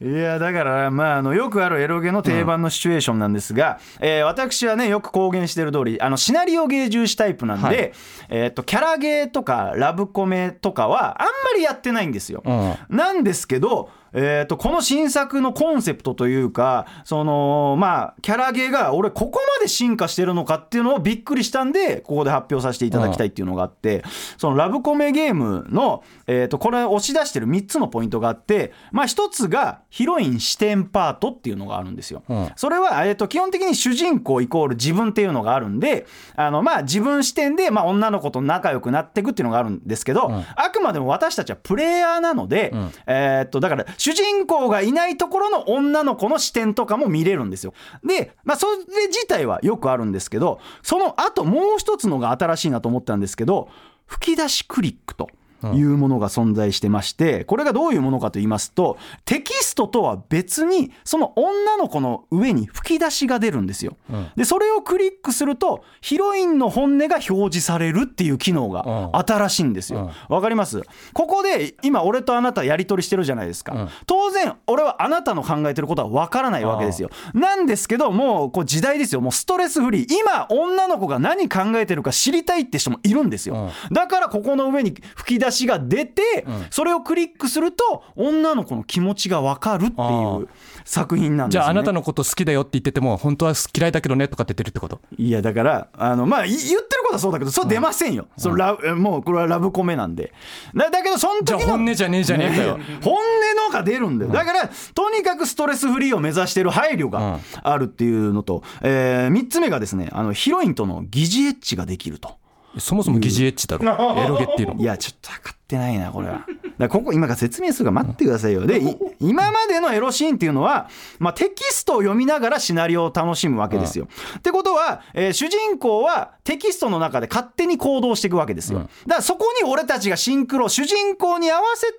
A: いやだから、まあ、あのよくあるエロゲの定番のシチュエーションなんですが、えー私はねよく公言してる通りあのシナリオゲー重視タイプなんで、
B: はい。
A: えー、とキャラゲーとかラブコメとかはあんまりやってないんですよ。
B: うん。
A: なんですけど、えー、とこの新作のコンセプトというかそのまあキャラゲーが俺ここまで進化してるのかっていうのをびっくりしたんでここで発表させていただきたいっていうのがあって、そのラブコメゲームの、えー、とこれ押し出してる3つのポイントがあってまあ1つがヒロイン視点パートっていうのがあるんですよ。
B: うん。
A: それは、えー、と基本的に主人公イコール自分っていうのがあるんであのまあ自分視点で、まあ、女の子と仲良くなっていくっていうのがあるんですけど、
B: ん。
A: あくまでも私たちはプレイヤーなので、
B: ん。
A: えーっとだから主人公がいないところの女の子の視点とかも見れるんですよ。で、まあ、それ自体はよくあるんですけどその後もう一つのが新しいなと思ったんですけど吹き出しクリックと。いうものが存在してましてこれがどういうものかと言いますとテキストとは別にその女の子の上に吹き出しが出るんですよ。でそれをクリックするとヒロインの本音が表示されるっていう機能が
B: うん。
A: 新しいんですよ。わかります？ここで今俺とあなたやり取りしてるじゃないですか、
B: ん。
A: 当然俺はあなたの考えてることはわからないわけですよ。なんですけどもうこう時代ですよ。もうストレスフリー。今女の子が何考えてるか知りたいって人もいるんですよ、だからここの上に吹き出しが出て、それをクリックすると女の子の気持ちがわかるって
B: あ
A: いう
B: ー。
A: 作品なんですよ、ね、
B: じゃああなたのこと好きだよって言ってても本当は嫌いだけどねとかって言ってるってこと？
A: いやだからあのまあい言ってることはそうだけどそれ出ませんよ、それラえもうこれはラブコメなんで。だだけどその時の
B: 本音じゃねえじゃねえかよ。
A: 本音のが出るんだよ。だからとにかくストレスフリーを目指してる配慮があるっていうのと、え3つ目がですねあのヒロインとの疑似エッチができると。
B: そもそも疑似エッチだろ。エロゲっていうの。
A: いやちょっと分かってないなこれは。だここ今から説明するから待ってくださいよ。でい今までのエロシーンっていうのは、まあ、テキストを読みながらシナリオを楽しむわけですよ、ってことは、えー主人公はテキストの中で勝手に行動していくわけですよ、だからそこに俺たちがシンクロ主人公に合わせて、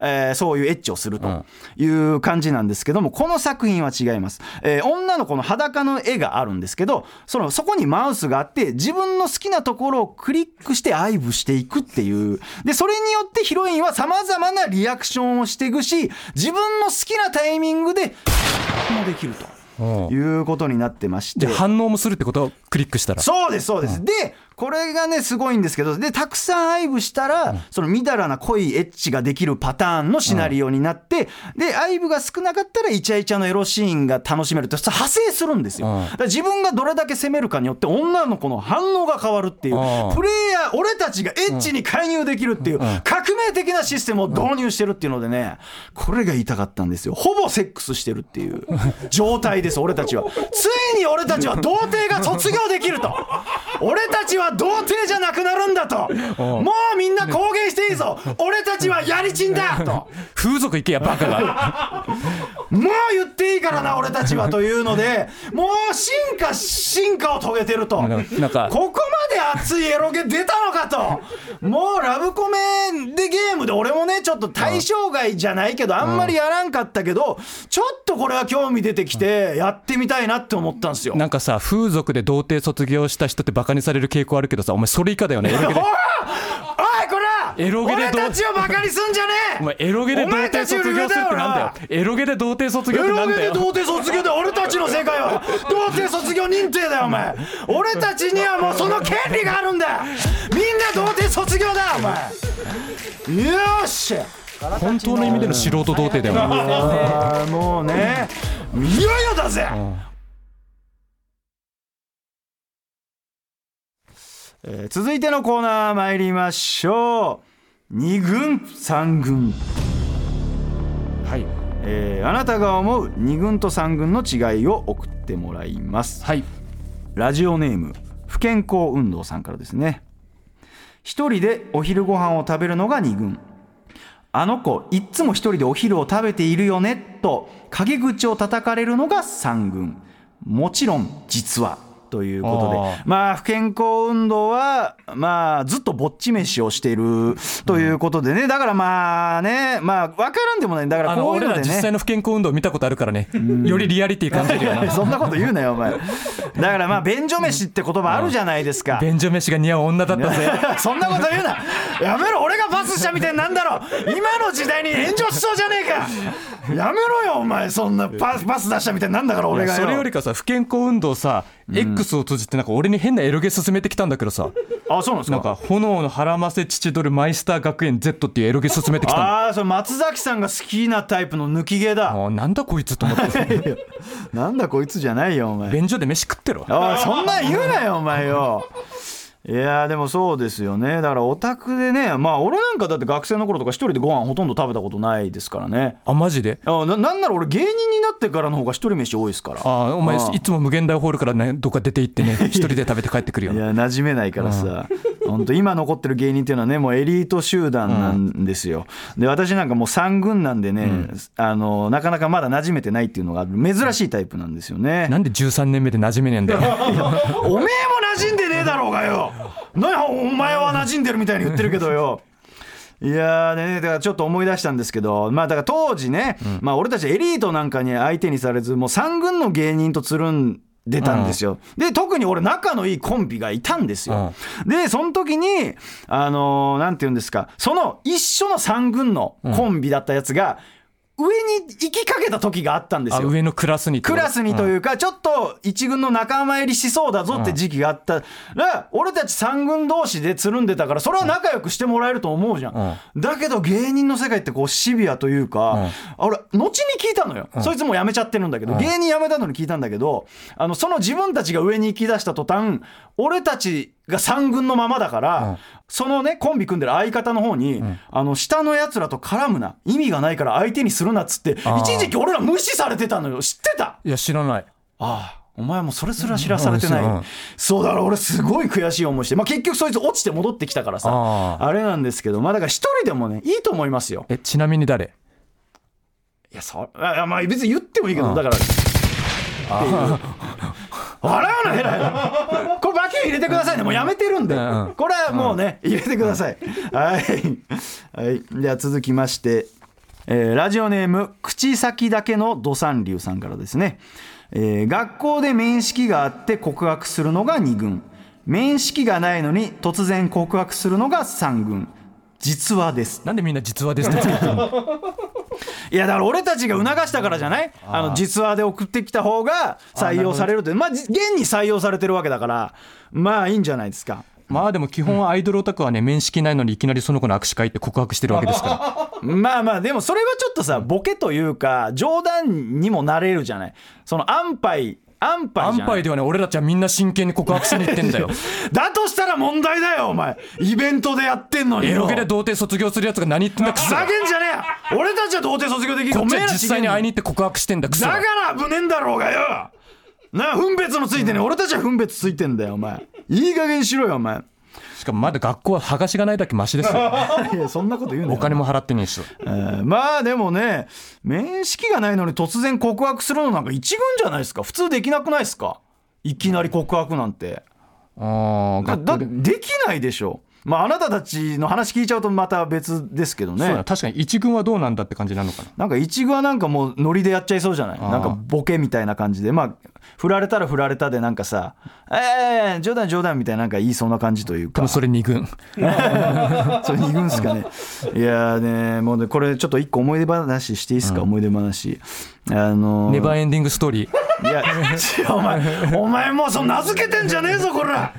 A: えーそういうエッチをするという感じなんですけどもこの作品は違います、えー女の子の裸の絵があるんですけどそのそこにマウスがあって自分の好きなところをクリックして愛撫していくっていう。でそれによってヒロインはさまざまなリアクションをしていくし自分の好きなタイミングでもできると。
B: うん
A: いうことになってまして。
B: で反応もするってこと？をクリックしたら。
A: そうですそうです、でこれがねすごいんですけどでたくさん愛撫したら、そのみだらな濃いエッチができるパターンのシナリオになって、で愛撫が少なかったらイチャイチャのエロシーンが楽しめるって派生するんですよ、
B: うん。
A: だから自分がどれだけ攻めるかによって女の子の反応が変わるっていう、
B: うん。
A: プレイヤー俺たちがエッチに介入できるっていう革命的なシステムを導入してるっていうのでねこれが言いたかったんですよ。ほぼセックスしてるっていう状態です俺たちは。ついに俺たちは童貞が卒業できると。俺たちは童貞じゃなくなるんだと。もうみんな公言していいぞ。俺たちはやりちんだと。
B: 風俗行けやバカが。
A: もう言っていいからな俺たちはというのでもう進化進化を遂げてると。ここまで熱いエロゲ出たのかと。もうラブコメでゲームで俺もねちょっと対象外じゃないけどあんまりやらんかったけどちょっとこれは興味出てきてやってみたいなって思ったんですよ。
B: なんかさ風俗で童貞卒業した人ってバカにされる傾向あるけどさお前それ以下だよねエロゲで
A: おいこら
B: エロゲで
A: 俺たちをバカにすんじゃねえ
B: お前エロゲで童貞卒業するってなんだよエロゲで童貞卒業ってなんだよエロゲで
A: 童貞卒業で俺たちの世界は童貞卒業認定だよお前俺たちにはもうその権利があるんだみんな童貞卒業だお前よし
B: 本当の意味での素人童貞だよ
A: あーもうねいよいよだぜ、うんえー続いてのコーナー参りましょう。2軍3軍。
B: はい。
A: えーあなたが思う2軍と3軍の違いを送ってもらいます。
B: はい。
A: ラジオネーム不健康運動さんからですね。一人でお昼ご飯を食べるのが2軍。あの子いっつも一人でお昼を食べているよねと陰口を叩かれるのが3軍。もちろん実はということで。まあ不健康運動はまあずっとぼっち飯をしているということでね。だからまあねまあ分からんでもない。だからこういうのでね。
B: ら実際の不健康運動見たことあるからね。よりリアリティ感じるよな。
A: そんなこと言うなよお前。だからまあ便所飯って言葉あるじゃないですか。
B: 便所飯が似合う女だったぜ。
A: そんなこと言うな。やめろ俺がパスしたみたいになんだろ。今の時代に炎上しそうじゃねえか。やめろよお前。そんなパパス出したみたいになんだから俺がよ。
B: それよりかさ不健康運動さ、X を閉じてなんか俺に変なエロゲ進めてきたんだけどさ。
A: あそうなんですか？
B: なんか炎の腹ませ父取るマイスター学園 Z っていうエロゲ進めてきた
A: ああそれ松崎さんが好きなタイプの抜き毛だ。
B: もうなんだこいつと思って。
A: なんだこいつじゃないよお前。
B: 便所で飯食ってろ。
A: おいそんなん言うなよお前よいやーでもそうですよね。だからオタクでねまあ俺なんかだって学生の頃とか一人でご飯ほとんど食べたことないですからね。
B: あマジで？
A: あななんなら俺芸人になってからの方が一人飯多いですから。
B: あお前
A: あ
B: いつも無限大ホールからねどっか出て行ってね 一人で食べて帰ってくるよ
A: いや馴染めないからさ。本当今残ってる芸人っていうのはねもうエリート集団なんですよ、で私なんかもう3軍なんでね、あのなかなかまだ馴染めてないっていうのが珍しいタイプなんですよね。
B: なんで13年目で馴染めねえんだよ。
A: おめえも馴染んでねえだろうがよ。何やお前は馴染んでるみたいに言ってるけどよ。いやーねだからちょっと思い出したんですけどまあだから当時ね、まあ俺たちエリートなんかに相手にされずもう3軍の芸人とつるんでたんですよ、で特に俺仲のいいコンビがいたんですよ、でその時にあのーなんて言うんですかその一緒の3軍のコンビだったやつが上に行きかけた時があったんですよ。
B: あ上のクラスに
A: クラスにというか、ちょっと一軍の仲間入りしそうだぞって時期があったら、俺たち三軍同士でつるんでたから、それは仲良くしてもらえると思うじゃん。だけど芸人の世界ってこうシビアというか、俺、後に聞いたのよ。そいつもう辞めちゃってるんだけど、芸人辞めたのに聞いたんだけど、あの、その自分たちが上に行き出した途端、俺たちが三軍のままだから、そのね、コンビ組んでる相方の方に、あの、下の奴らと絡むな。意味がないから相手にするなっつって、一時期俺ら無視されてたのよ。知ってた？
B: いや知らない。
A: ああお前もそれすら知らされてない、
B: うんうん
A: そうだろ俺すごい悔しい思いして、まあ、結局そいつ落ちて戻ってきたからさ
B: あ
A: あれなんですけどまあだから一人でもねいいと思いますよ。
B: えちなみに誰？
A: いやそあまあ別に言ってもいいけどだから。笑うなヘラヘラ入れてくださいね。もうやめてるんで。
B: うん。
A: これはもうね入れてください。はい、はい、では続きましてえーラジオネーム口先だけの土三流さんからですね、えー学校で面識があって告白するのが2軍。面識がないのに突然告白するのが3軍。実話です。
B: なんでみんな実話ですってつけてるの
A: いやだから俺たちが促したからじゃない？あの実話で送ってきた方が採用されるってまあじ現に採用されてるわけだからまあいいんじゃないですか。
B: まあでも基本アイドルオタクはね面識ないのにいきなりその子の握手会って告白してるわけですから。
A: まあまあでもそれはちょっとさボケというか冗談にもなれるじゃない。その安牌安牌じゃん。
B: 安牌ではね俺たちはみんんな真剣に告白しに行ってんだよ。
A: だとしたら問題だよお前。イベントでやってんのによ。
B: エロゲで童貞卒業するやつが何言ってんだクソ
A: ふざけんじゃねえよ俺たちは童貞卒業できる
B: こっちは実際に会いに
A: 違
B: 行って告白してんだクソ
A: だだから危ねえんだろうがよなあ分別もついてね俺たちは分別ついてんだよお前いい加減にしろよお前
B: しかもまだ学校は剥がしがないだけマシですよ。
A: いやそんなこと言うなよ。
B: お金も払ってねえし。
A: えーまあでもね面識がないのに突然告白するのなんか一軍じゃないですか。普通できなくないですか？いきなり告白なんて。
B: ああ
A: だ
B: で
A: きないでしょまああなたたちの話聞いちゃうとまた別ですけどね。
B: 確かに一軍はどうなんだって感じなのかな。
A: なんか一軍はなんかもうノリでやっちゃいそうじゃない？なんかボケみたいな感じで。まあ振られたら振られたでなんかさ「ええ冗談冗談」みたいななんか言いそうな感じというか。
B: それ二軍。
A: それ2軍ですかね。いやーねもうねこれちょっと一個思い出話していいですか、思い出話。あのー。
B: ネバーエンディングストーリー。
A: いやお前お前もうその名付けてんじゃねえぞこら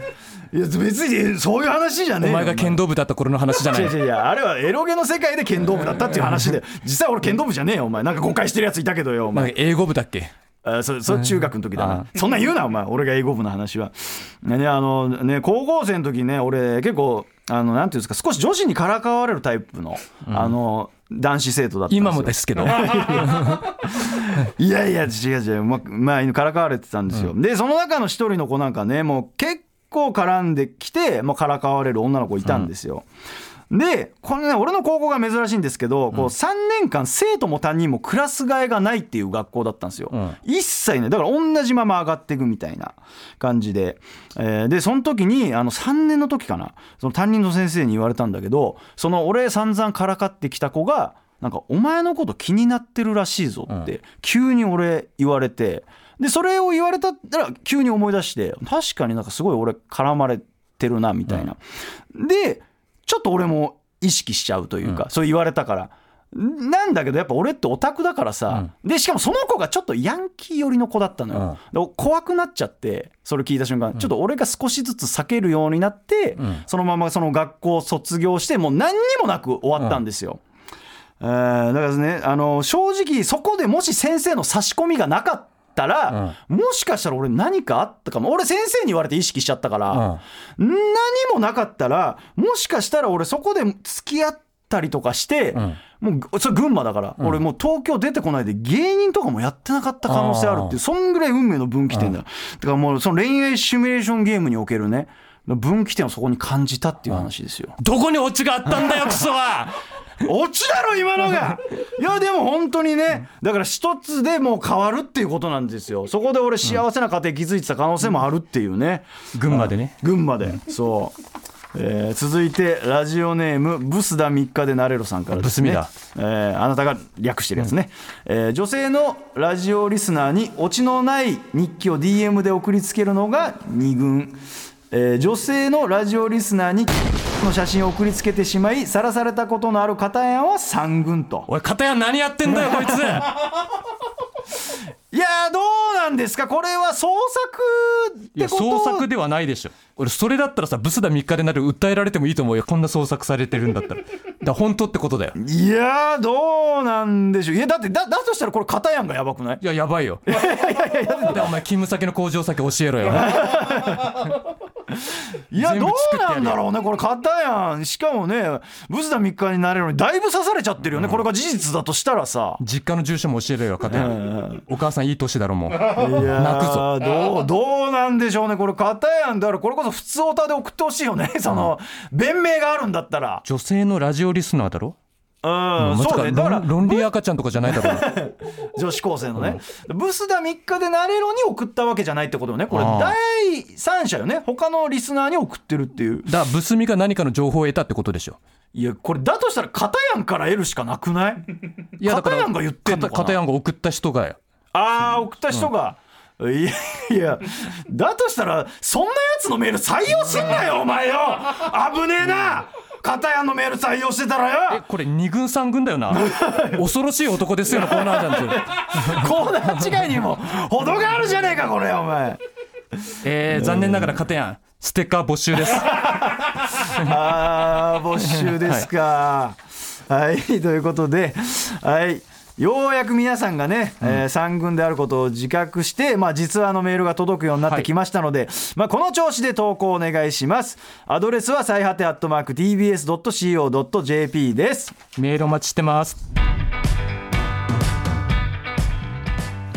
A: いや別にそういう話じゃねえよ
B: お前。が剣道部だった頃の話じゃない
A: 違う違ういやあれはエロゲの世界で剣道部だったっていう話で。実際俺剣道部じゃねえよお前。なんか誤解してるやついたけどよお前。
B: 英語部だっけ？
A: あそそれ中学の時だ
B: あ
A: なそんなん言うなお前。俺が英語部の話は。ねあのね高校生の時ね俺結構あのなんていうんですか少し女子にからかわれるタイプの、あの男子生徒だったんですよ。
B: 今もですけど。
A: いやいや違う違う。ままあからかわれてたんですよ、でその中の一人の子なんかねもう結構絡んできてもうからかわれる女の子いたんですよ、でこれね俺の高校が珍しいんですけど、こう3年間生徒も担任もクラス替えがないっていう学校だったんですよ、
B: うん。
A: 一切ねだから同じまま上がっていくみたいな感じで、えーでその時にあの3年の時かなその担任の先生に言われたんだけどその俺散々からかってきた子がなんかお前のこと気になってるらしいぞって急に俺言われてでそれを言われたら急に思い出して確かになんかすごい俺絡まれてるなみたいな、でちょっと俺も意識しちゃうというか、そう言われたから。なんだけどやっぱ俺ってオタクだからさ、でしかもその子がちょっとヤンキー寄りの子だったのよ、で怖くなっちゃってそれ聞いた瞬間、ちょっと俺が少しずつ避けるようになって、そのままその学校を卒業してもう何にもなく終わったんですよ、えーだからねあの正直そこでもし先生の差し込みがなかったら、もしかしたら俺何かあったかも。俺先生に言われて意識しちゃったから、何もなかったらもしかしたら俺そこで付き合ったりとかして、もうそれ群馬だから、俺もう東京出てこないで芸人とかもやってなかった可能性あるっていうそんぐらい運命の分岐点だ、だからもうその恋愛シミュレーションゲームにおけるね分岐点をそこに感じたっていう話ですよ。
B: どこにオチがあったんだよクソは
A: オチだろ今のが。いやでも本当にねだから一つでもう変わるっていうことなんですよ。そこで俺幸せな家庭築いてた可能性もあるっていうね。
B: 群馬でね。
A: 群馬で。そう、えー続いてラジオネームブスダ3日でなれろさんからですね。
B: ブスミだ
A: えーあなたが略してるやつね、えー女性のラジオリスナーにオチのない日記を DM で送りつけるのが2軍、えー女性のラジオリスナーにの写真を送りつけてしまいさらされたことのある片山は3軍と。
B: おい片や何やってんだよこいつ。
A: いやーどうなんですか？これは創作っ
B: いや
A: てこと？
B: 創作ではないでしょ。俺それだったらさブスだ3日でなる訴えられてもいいと思うよ。こんな創作されてるんだったら。だ本当ってことだよ。
A: いやーどうなんでしょう？いやだってだだとしたらこれ片山がやばくない？
B: いややばいよ。でお前勤務先の工場先教えろよ
A: いやどうなんだろうねこれ片やん。しかもねブスダ3日になれるのにだいぶ刺されちゃってるよね、これが事実だとしたらさ。
B: 実家の住所も教えろよ片やお母さんいい年だろもう。泣くぞ。
A: どうどうなんでしょうねこれ片やんだからこれこそ普通オタで送ってほしいよねその弁明があるんだったら。
B: 女性のラジオリスナーだろ？
A: うん、そうね。だから
B: 論論理赤ちゃんとかじゃないだろ
A: 女子高生のね、ブスダ3日でなれろに送ったわけじゃないってことよね。これ第三者よね。他のリスナーに送ってるっていう。
B: だからブスミが何かの情報を得たってことでしょ。
A: いやこれだとしたら片やんから得るしかなくない？
B: いやだから
A: 片やんが言ってんのかな？
B: 片片やんが送った人が。よ
A: ああ送った人が、いやいやだとしたらそんなやつのメール採用すんなよお前よ。危ねえな片やのメール採用してたらよ。
B: これ二軍三軍だよな。恐ろしい男ですよのコーナーじゃん
A: コーナー違いにも程があるじゃねえかこれお前。
B: えー、残念ながら片やん。ステッカー募集です。
A: あー募集ですか。はい、ということではいようやく皆さんがね、えー3軍であることを自覚して、まあ、実はあのメールが届くようになってきましたので、まあ、この調子で投稿お願いします。アドレスは最果てアットマーク TBS.CO.JP です。
B: メールお待ちしてます。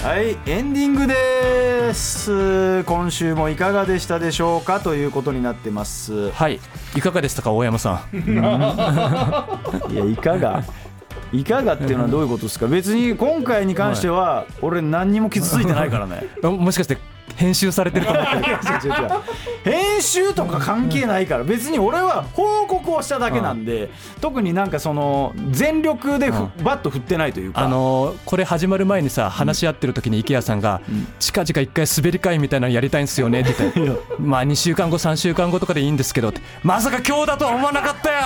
A: はいエンディングです。今週もいかがでしたでしょうか？ということになってます。
B: はい。いかがでしたか？大山さん。
A: いやいかが？いかがっていうのはどういうことですか？別に今回に関しては俺何にも傷ついてないからね。
B: あもしかして編集されてると思って？
A: 編集とか関係ないから。別に俺は報告をしただけなんで特になんかその全力でふバット振ってないというか。
B: あのーこれ始まる前にさ話し合ってる時に池谷さんが「近々一回滑り会みたいなのやりたいんですよね」って言って「まあ2週間後3週間後とかでいいんですけど」って。まさか今日だとは思わなかったよ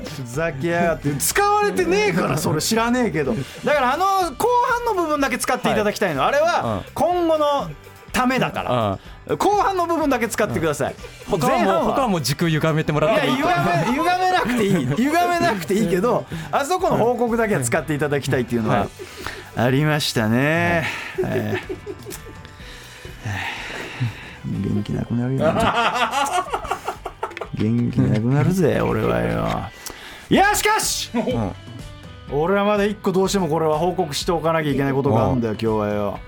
A: ふざけやがって。使われてねえから それ知らねえけど。だからあの後半の部分だけ使っていただきたいの、あれは今後のためだから、後半の部分だけ使ってください、
B: 他は
A: 前半
B: もう他はもう軸歪めてもら
A: いや
B: ってもいい。
A: 歪め歪めなくていい。歪めなくていいけどあそこの報告だけは使っていただきたいっていうのはありましたね、えー元気なくなるよ。元気なくなるぜ俺はよいやしかし、俺はまだ一個どうしてもこれは報告しておかなきゃいけないことがあるんだよ今日はよ。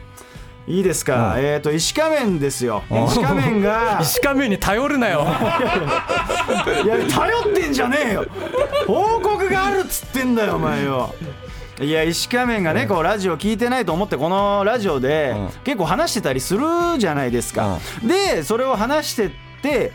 A: いいですか、えっ、と石仮面ですよ。石仮面が
B: 石仮面に頼るなよ。
A: いや頼ってんじゃねえよ。報告があるっつってんだよお前よ。いや石仮面がねこうラジオ聞いてないと思ってこのラジオで結構話してたりするじゃないですか。でそれを話してって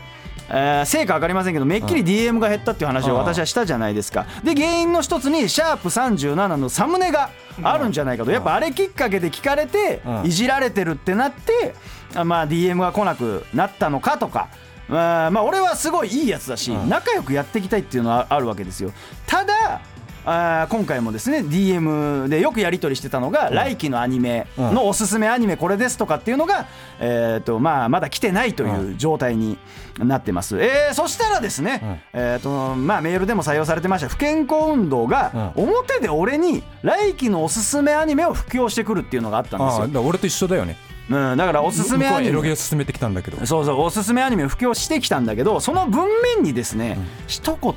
A: えー成果分かりませんけどめっきり DM が減ったっていう話を私はしたじゃないですか。で原因の一つにシャープ37のサムネがあるんじゃないかと。やっぱあれきっかけで聞かれて
B: うん。
A: いじられてるってなってあまあ DM が来なくなったのかとか。まあまあ俺はすごいいいやつだし仲良くやっていきたいっていうのはあるわけですよ。ただあー今回もですね DM でよくやり取りしてたのが、来期のアニメのおすすめアニメこれですとかっていうのが、えーとまあ、まだ来てないという状態になってます、えーそしたらですね、えーとまあ、メールでも採用されてました。不健康運動が表で俺に来期のおすすめアニメを布教してくるっていうのがあったんですよ。
B: ああだから俺と一緒だよね。
A: うん、だからおすすめアニメ。
B: ロゲを進めてきたんだけど。
A: そうそうおすすめアニメを布教してきたんだけどその文面にですね、一言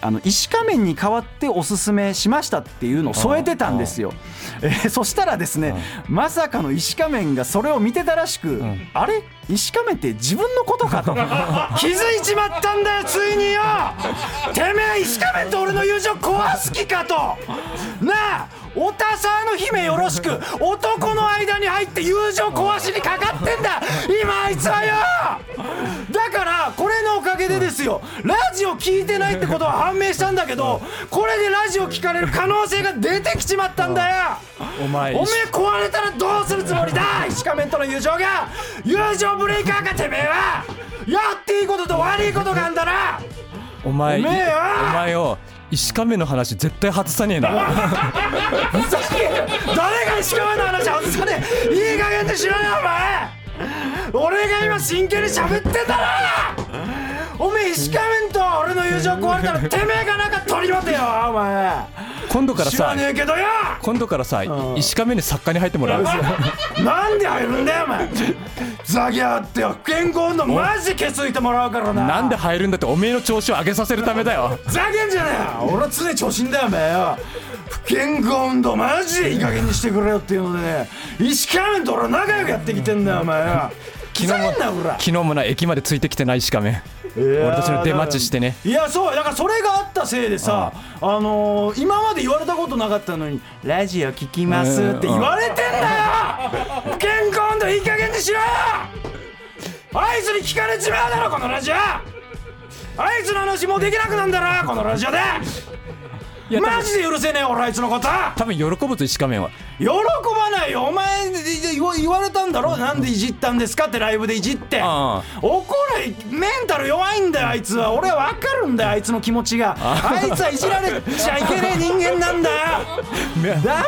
A: あの石仮面に代わっておすすめしましたっていうのを添えてたんですよ、えーそしたらですね、まさかの石仮面がそれを見てたらしく、あれ？石仮面って自分のことかと。気づいちまったんだよついによ。てめえ石仮面と俺の友情壊す気かと。なあおたさの姫よろしく男の間に入って友情壊しにかかってんだ。今あいつはよだからこれのおかげでですよラジオ聞いてないってことは判明したんだけどこれでラジオ聞かれる可能性が出てきちまったんだよ。
B: お前
A: おめえ壊れたらどうするつもりだ。石仮面との友情が。友情ブレイカーかてめえは。やっていいことと悪いことがあんだな。
B: お前
A: お
B: 前よ石仮面の話絶対外さねえな。
A: 誰が石川の話外さねえ。いい加減にしろよお前俺が今真剣に喋ってんだな！おめえ石仮面と俺の友情壊れたらてめえがなんか取り持てよお前。
B: 今度から
A: 知ら
B: さ
A: ねえけどよ！
B: 今度からさ石仮面に作家に入ってもらう。
A: なんで入るんだよお前。ザギャーってよ。健康運動マジ消すいてもらうからな。
B: なんで入るんだっておめえの調子を上げさせるためだよ。
A: ふざけんじゃねえよ。俺は常に調子いいんだよお前よ不健康運動マジでいい加減にしてくれよっていうのでね石川面と俺は仲良くやってきてんだよお前よふざけんなよ俺
B: 昨日もな駅までついてきてない石仮面俺たちの出待ちしてね。
A: いやそうだからそれがあったせいでさあのー今まで言われたことなかったのに「ラジオ聞きます」って言われてんだよ。不健康運動いい加減にしろ。よあいつに聞かれちまうだろこのラジオ。あいつの話もうできなくなんだろこのラジオでマジで許せねえ俺あいつのこと。
B: 多分喜ぶぞ石仮面は
A: 喜ばないよ。お前言わ言われたんだろ？なんでいじったんですかってライブでいじって。
B: あ
A: 怒るメンタル弱いんだよあいつは。俺は分かるんだよあいつの気持ちが。あ。いつはいじられちゃいけねえ人間なんだよ。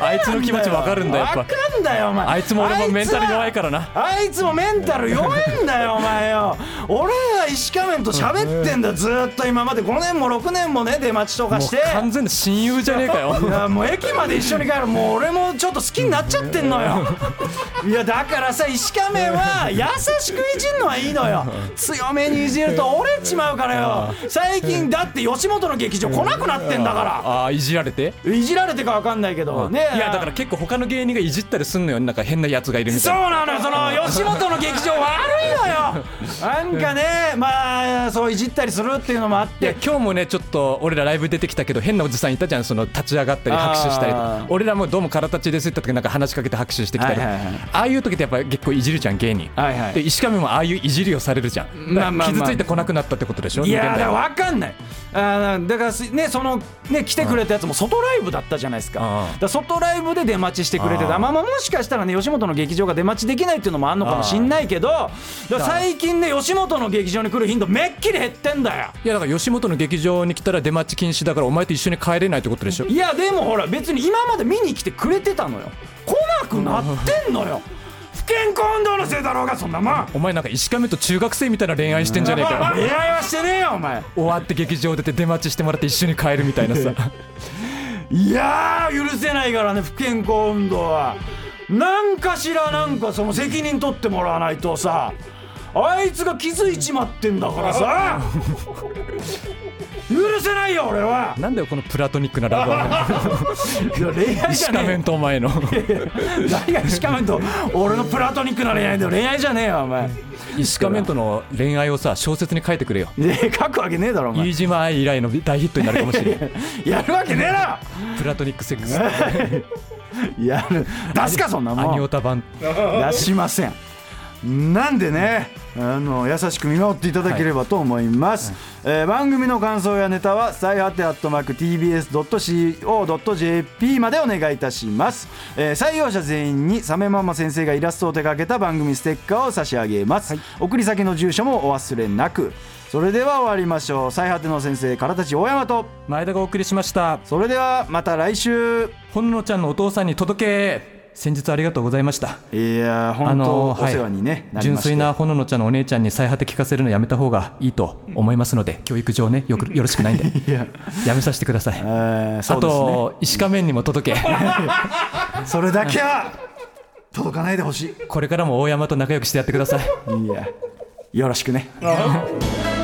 B: あいつの気持ち分かるんだやっぱ。
A: 分かんだよお前。
B: あいつも俺もメンタル弱いからな。
A: あいつもメンタル弱いんだよお前よ。俺は石仮面と喋ってんだよずーっと今まで。5年も6年もね出待ちとかして。
B: 完全な親友じゃねえかよ。
A: いやもう駅まで一緒に帰る。もう俺もちょっと好きになっちゃってんのよ。いやだからさ石仮面は優しくいじるのはいいのよ。強めにいじると折れちまうからよ。最近だって吉本の劇場来なくなってんだか
B: ああいじられて？
A: らいじられてか分かんないけどね
B: いやだから結構他の芸人がいじったりすんのよ。なんか変なやつがいるみた
A: そ
B: いうな
A: なのよその吉本の劇場悪いのよ。なんかねまあそういじったりするっていうのもあっ
B: いや
A: て
B: 今日もねちょっと俺らライブ出てきたけど変なおじさんいたじゃん。その立ち上がったり拍手したり。俺らもどうも空立ちですって言った時なんか話しかけて拍手してきたり、
A: はいはいはい。
B: ああいう時ってやっぱ結構いじるじゃん芸人、
A: はいはい。
B: で石上もああいういじりをされるじゃん、
A: まあまあまあ。
B: 傷ついてこなくなったってことでしょ？
A: いやだ分かんない。あーだからすねそのね来てくれたやつも外ライブだったじゃないですか。
B: うん
A: だ外ライブで出待ちしてくれてた。
B: うん。
A: まあまあもしかしたらね吉本の劇場が出待ちできないっていうのもあんのかもしんないけど最近ね吉本の劇場に来る頻度めっきり減ってんだよ。
B: いやだから吉本の劇場に来たら出待ち禁止だからお前と一緒に帰れないってことでしょ？
A: いやでもほら別に今まで見に来てくれてたのよ。来なくなってんのよ。不健康運動のせいだろうがそんなもん。
B: お前なんか石上と中学生みたいな恋愛してんじゃねえかよ。
A: 恋愛はしてねえよお前。
B: 終わって劇場出て出待ちしてもらって一緒に帰るみたいなさ。
A: いやー許せないからね不健康運動は。なんかしらなんかその責任取ってもらわないとさあいつが気づいちまってんだからさ許せないよ俺は。
B: なんだよこのプラトニックなラブは。い
A: や恋愛じゃね
B: 石仮面とお前の。
A: え 何が石仮面と俺のプラトニックな恋愛だよ。恋愛じゃねえよお前。
B: 石仮面との恋愛をさ小説に書いてくれよ。
A: で書くわけねえだろお前。
B: 飯島愛以来の大ヒットになるかもしれない。
A: やるわけねえな
B: プラトニックセックス。
A: やる。出すかそんな
B: ア
A: もん。
B: ニオタ版。
A: 出しませんなんでねあの優しく見守っていただければと思います、えー番組の感想やネタは最果てアットマーク TBS.CO.JP までお願いいたします、えー採用者全員にサメママ先生がイラストを手掛けた番組ステッカーを差し上げます、送り先の住所もお忘れなく。それでは終わりましょう。最果ての先生からたち大山と
B: 前田がお送りしました。
A: それではまた来週。
B: ほののちゃんのお父さんに届け先日ありがとうございました。
A: いや本当
B: の
A: お世話に、ね
B: 純粋なほののちゃんのお姉ちゃんに最果て聞かせるのやめた方がいいと思いますので 教育上ねよくよろしくないんで。
A: や。
B: やめさせてください。
A: えーそ
B: あと石仮面にも届け。
A: それだけは届かないでほし
B: これからも大山と仲良くしてやってください
A: い。いやよろしくね「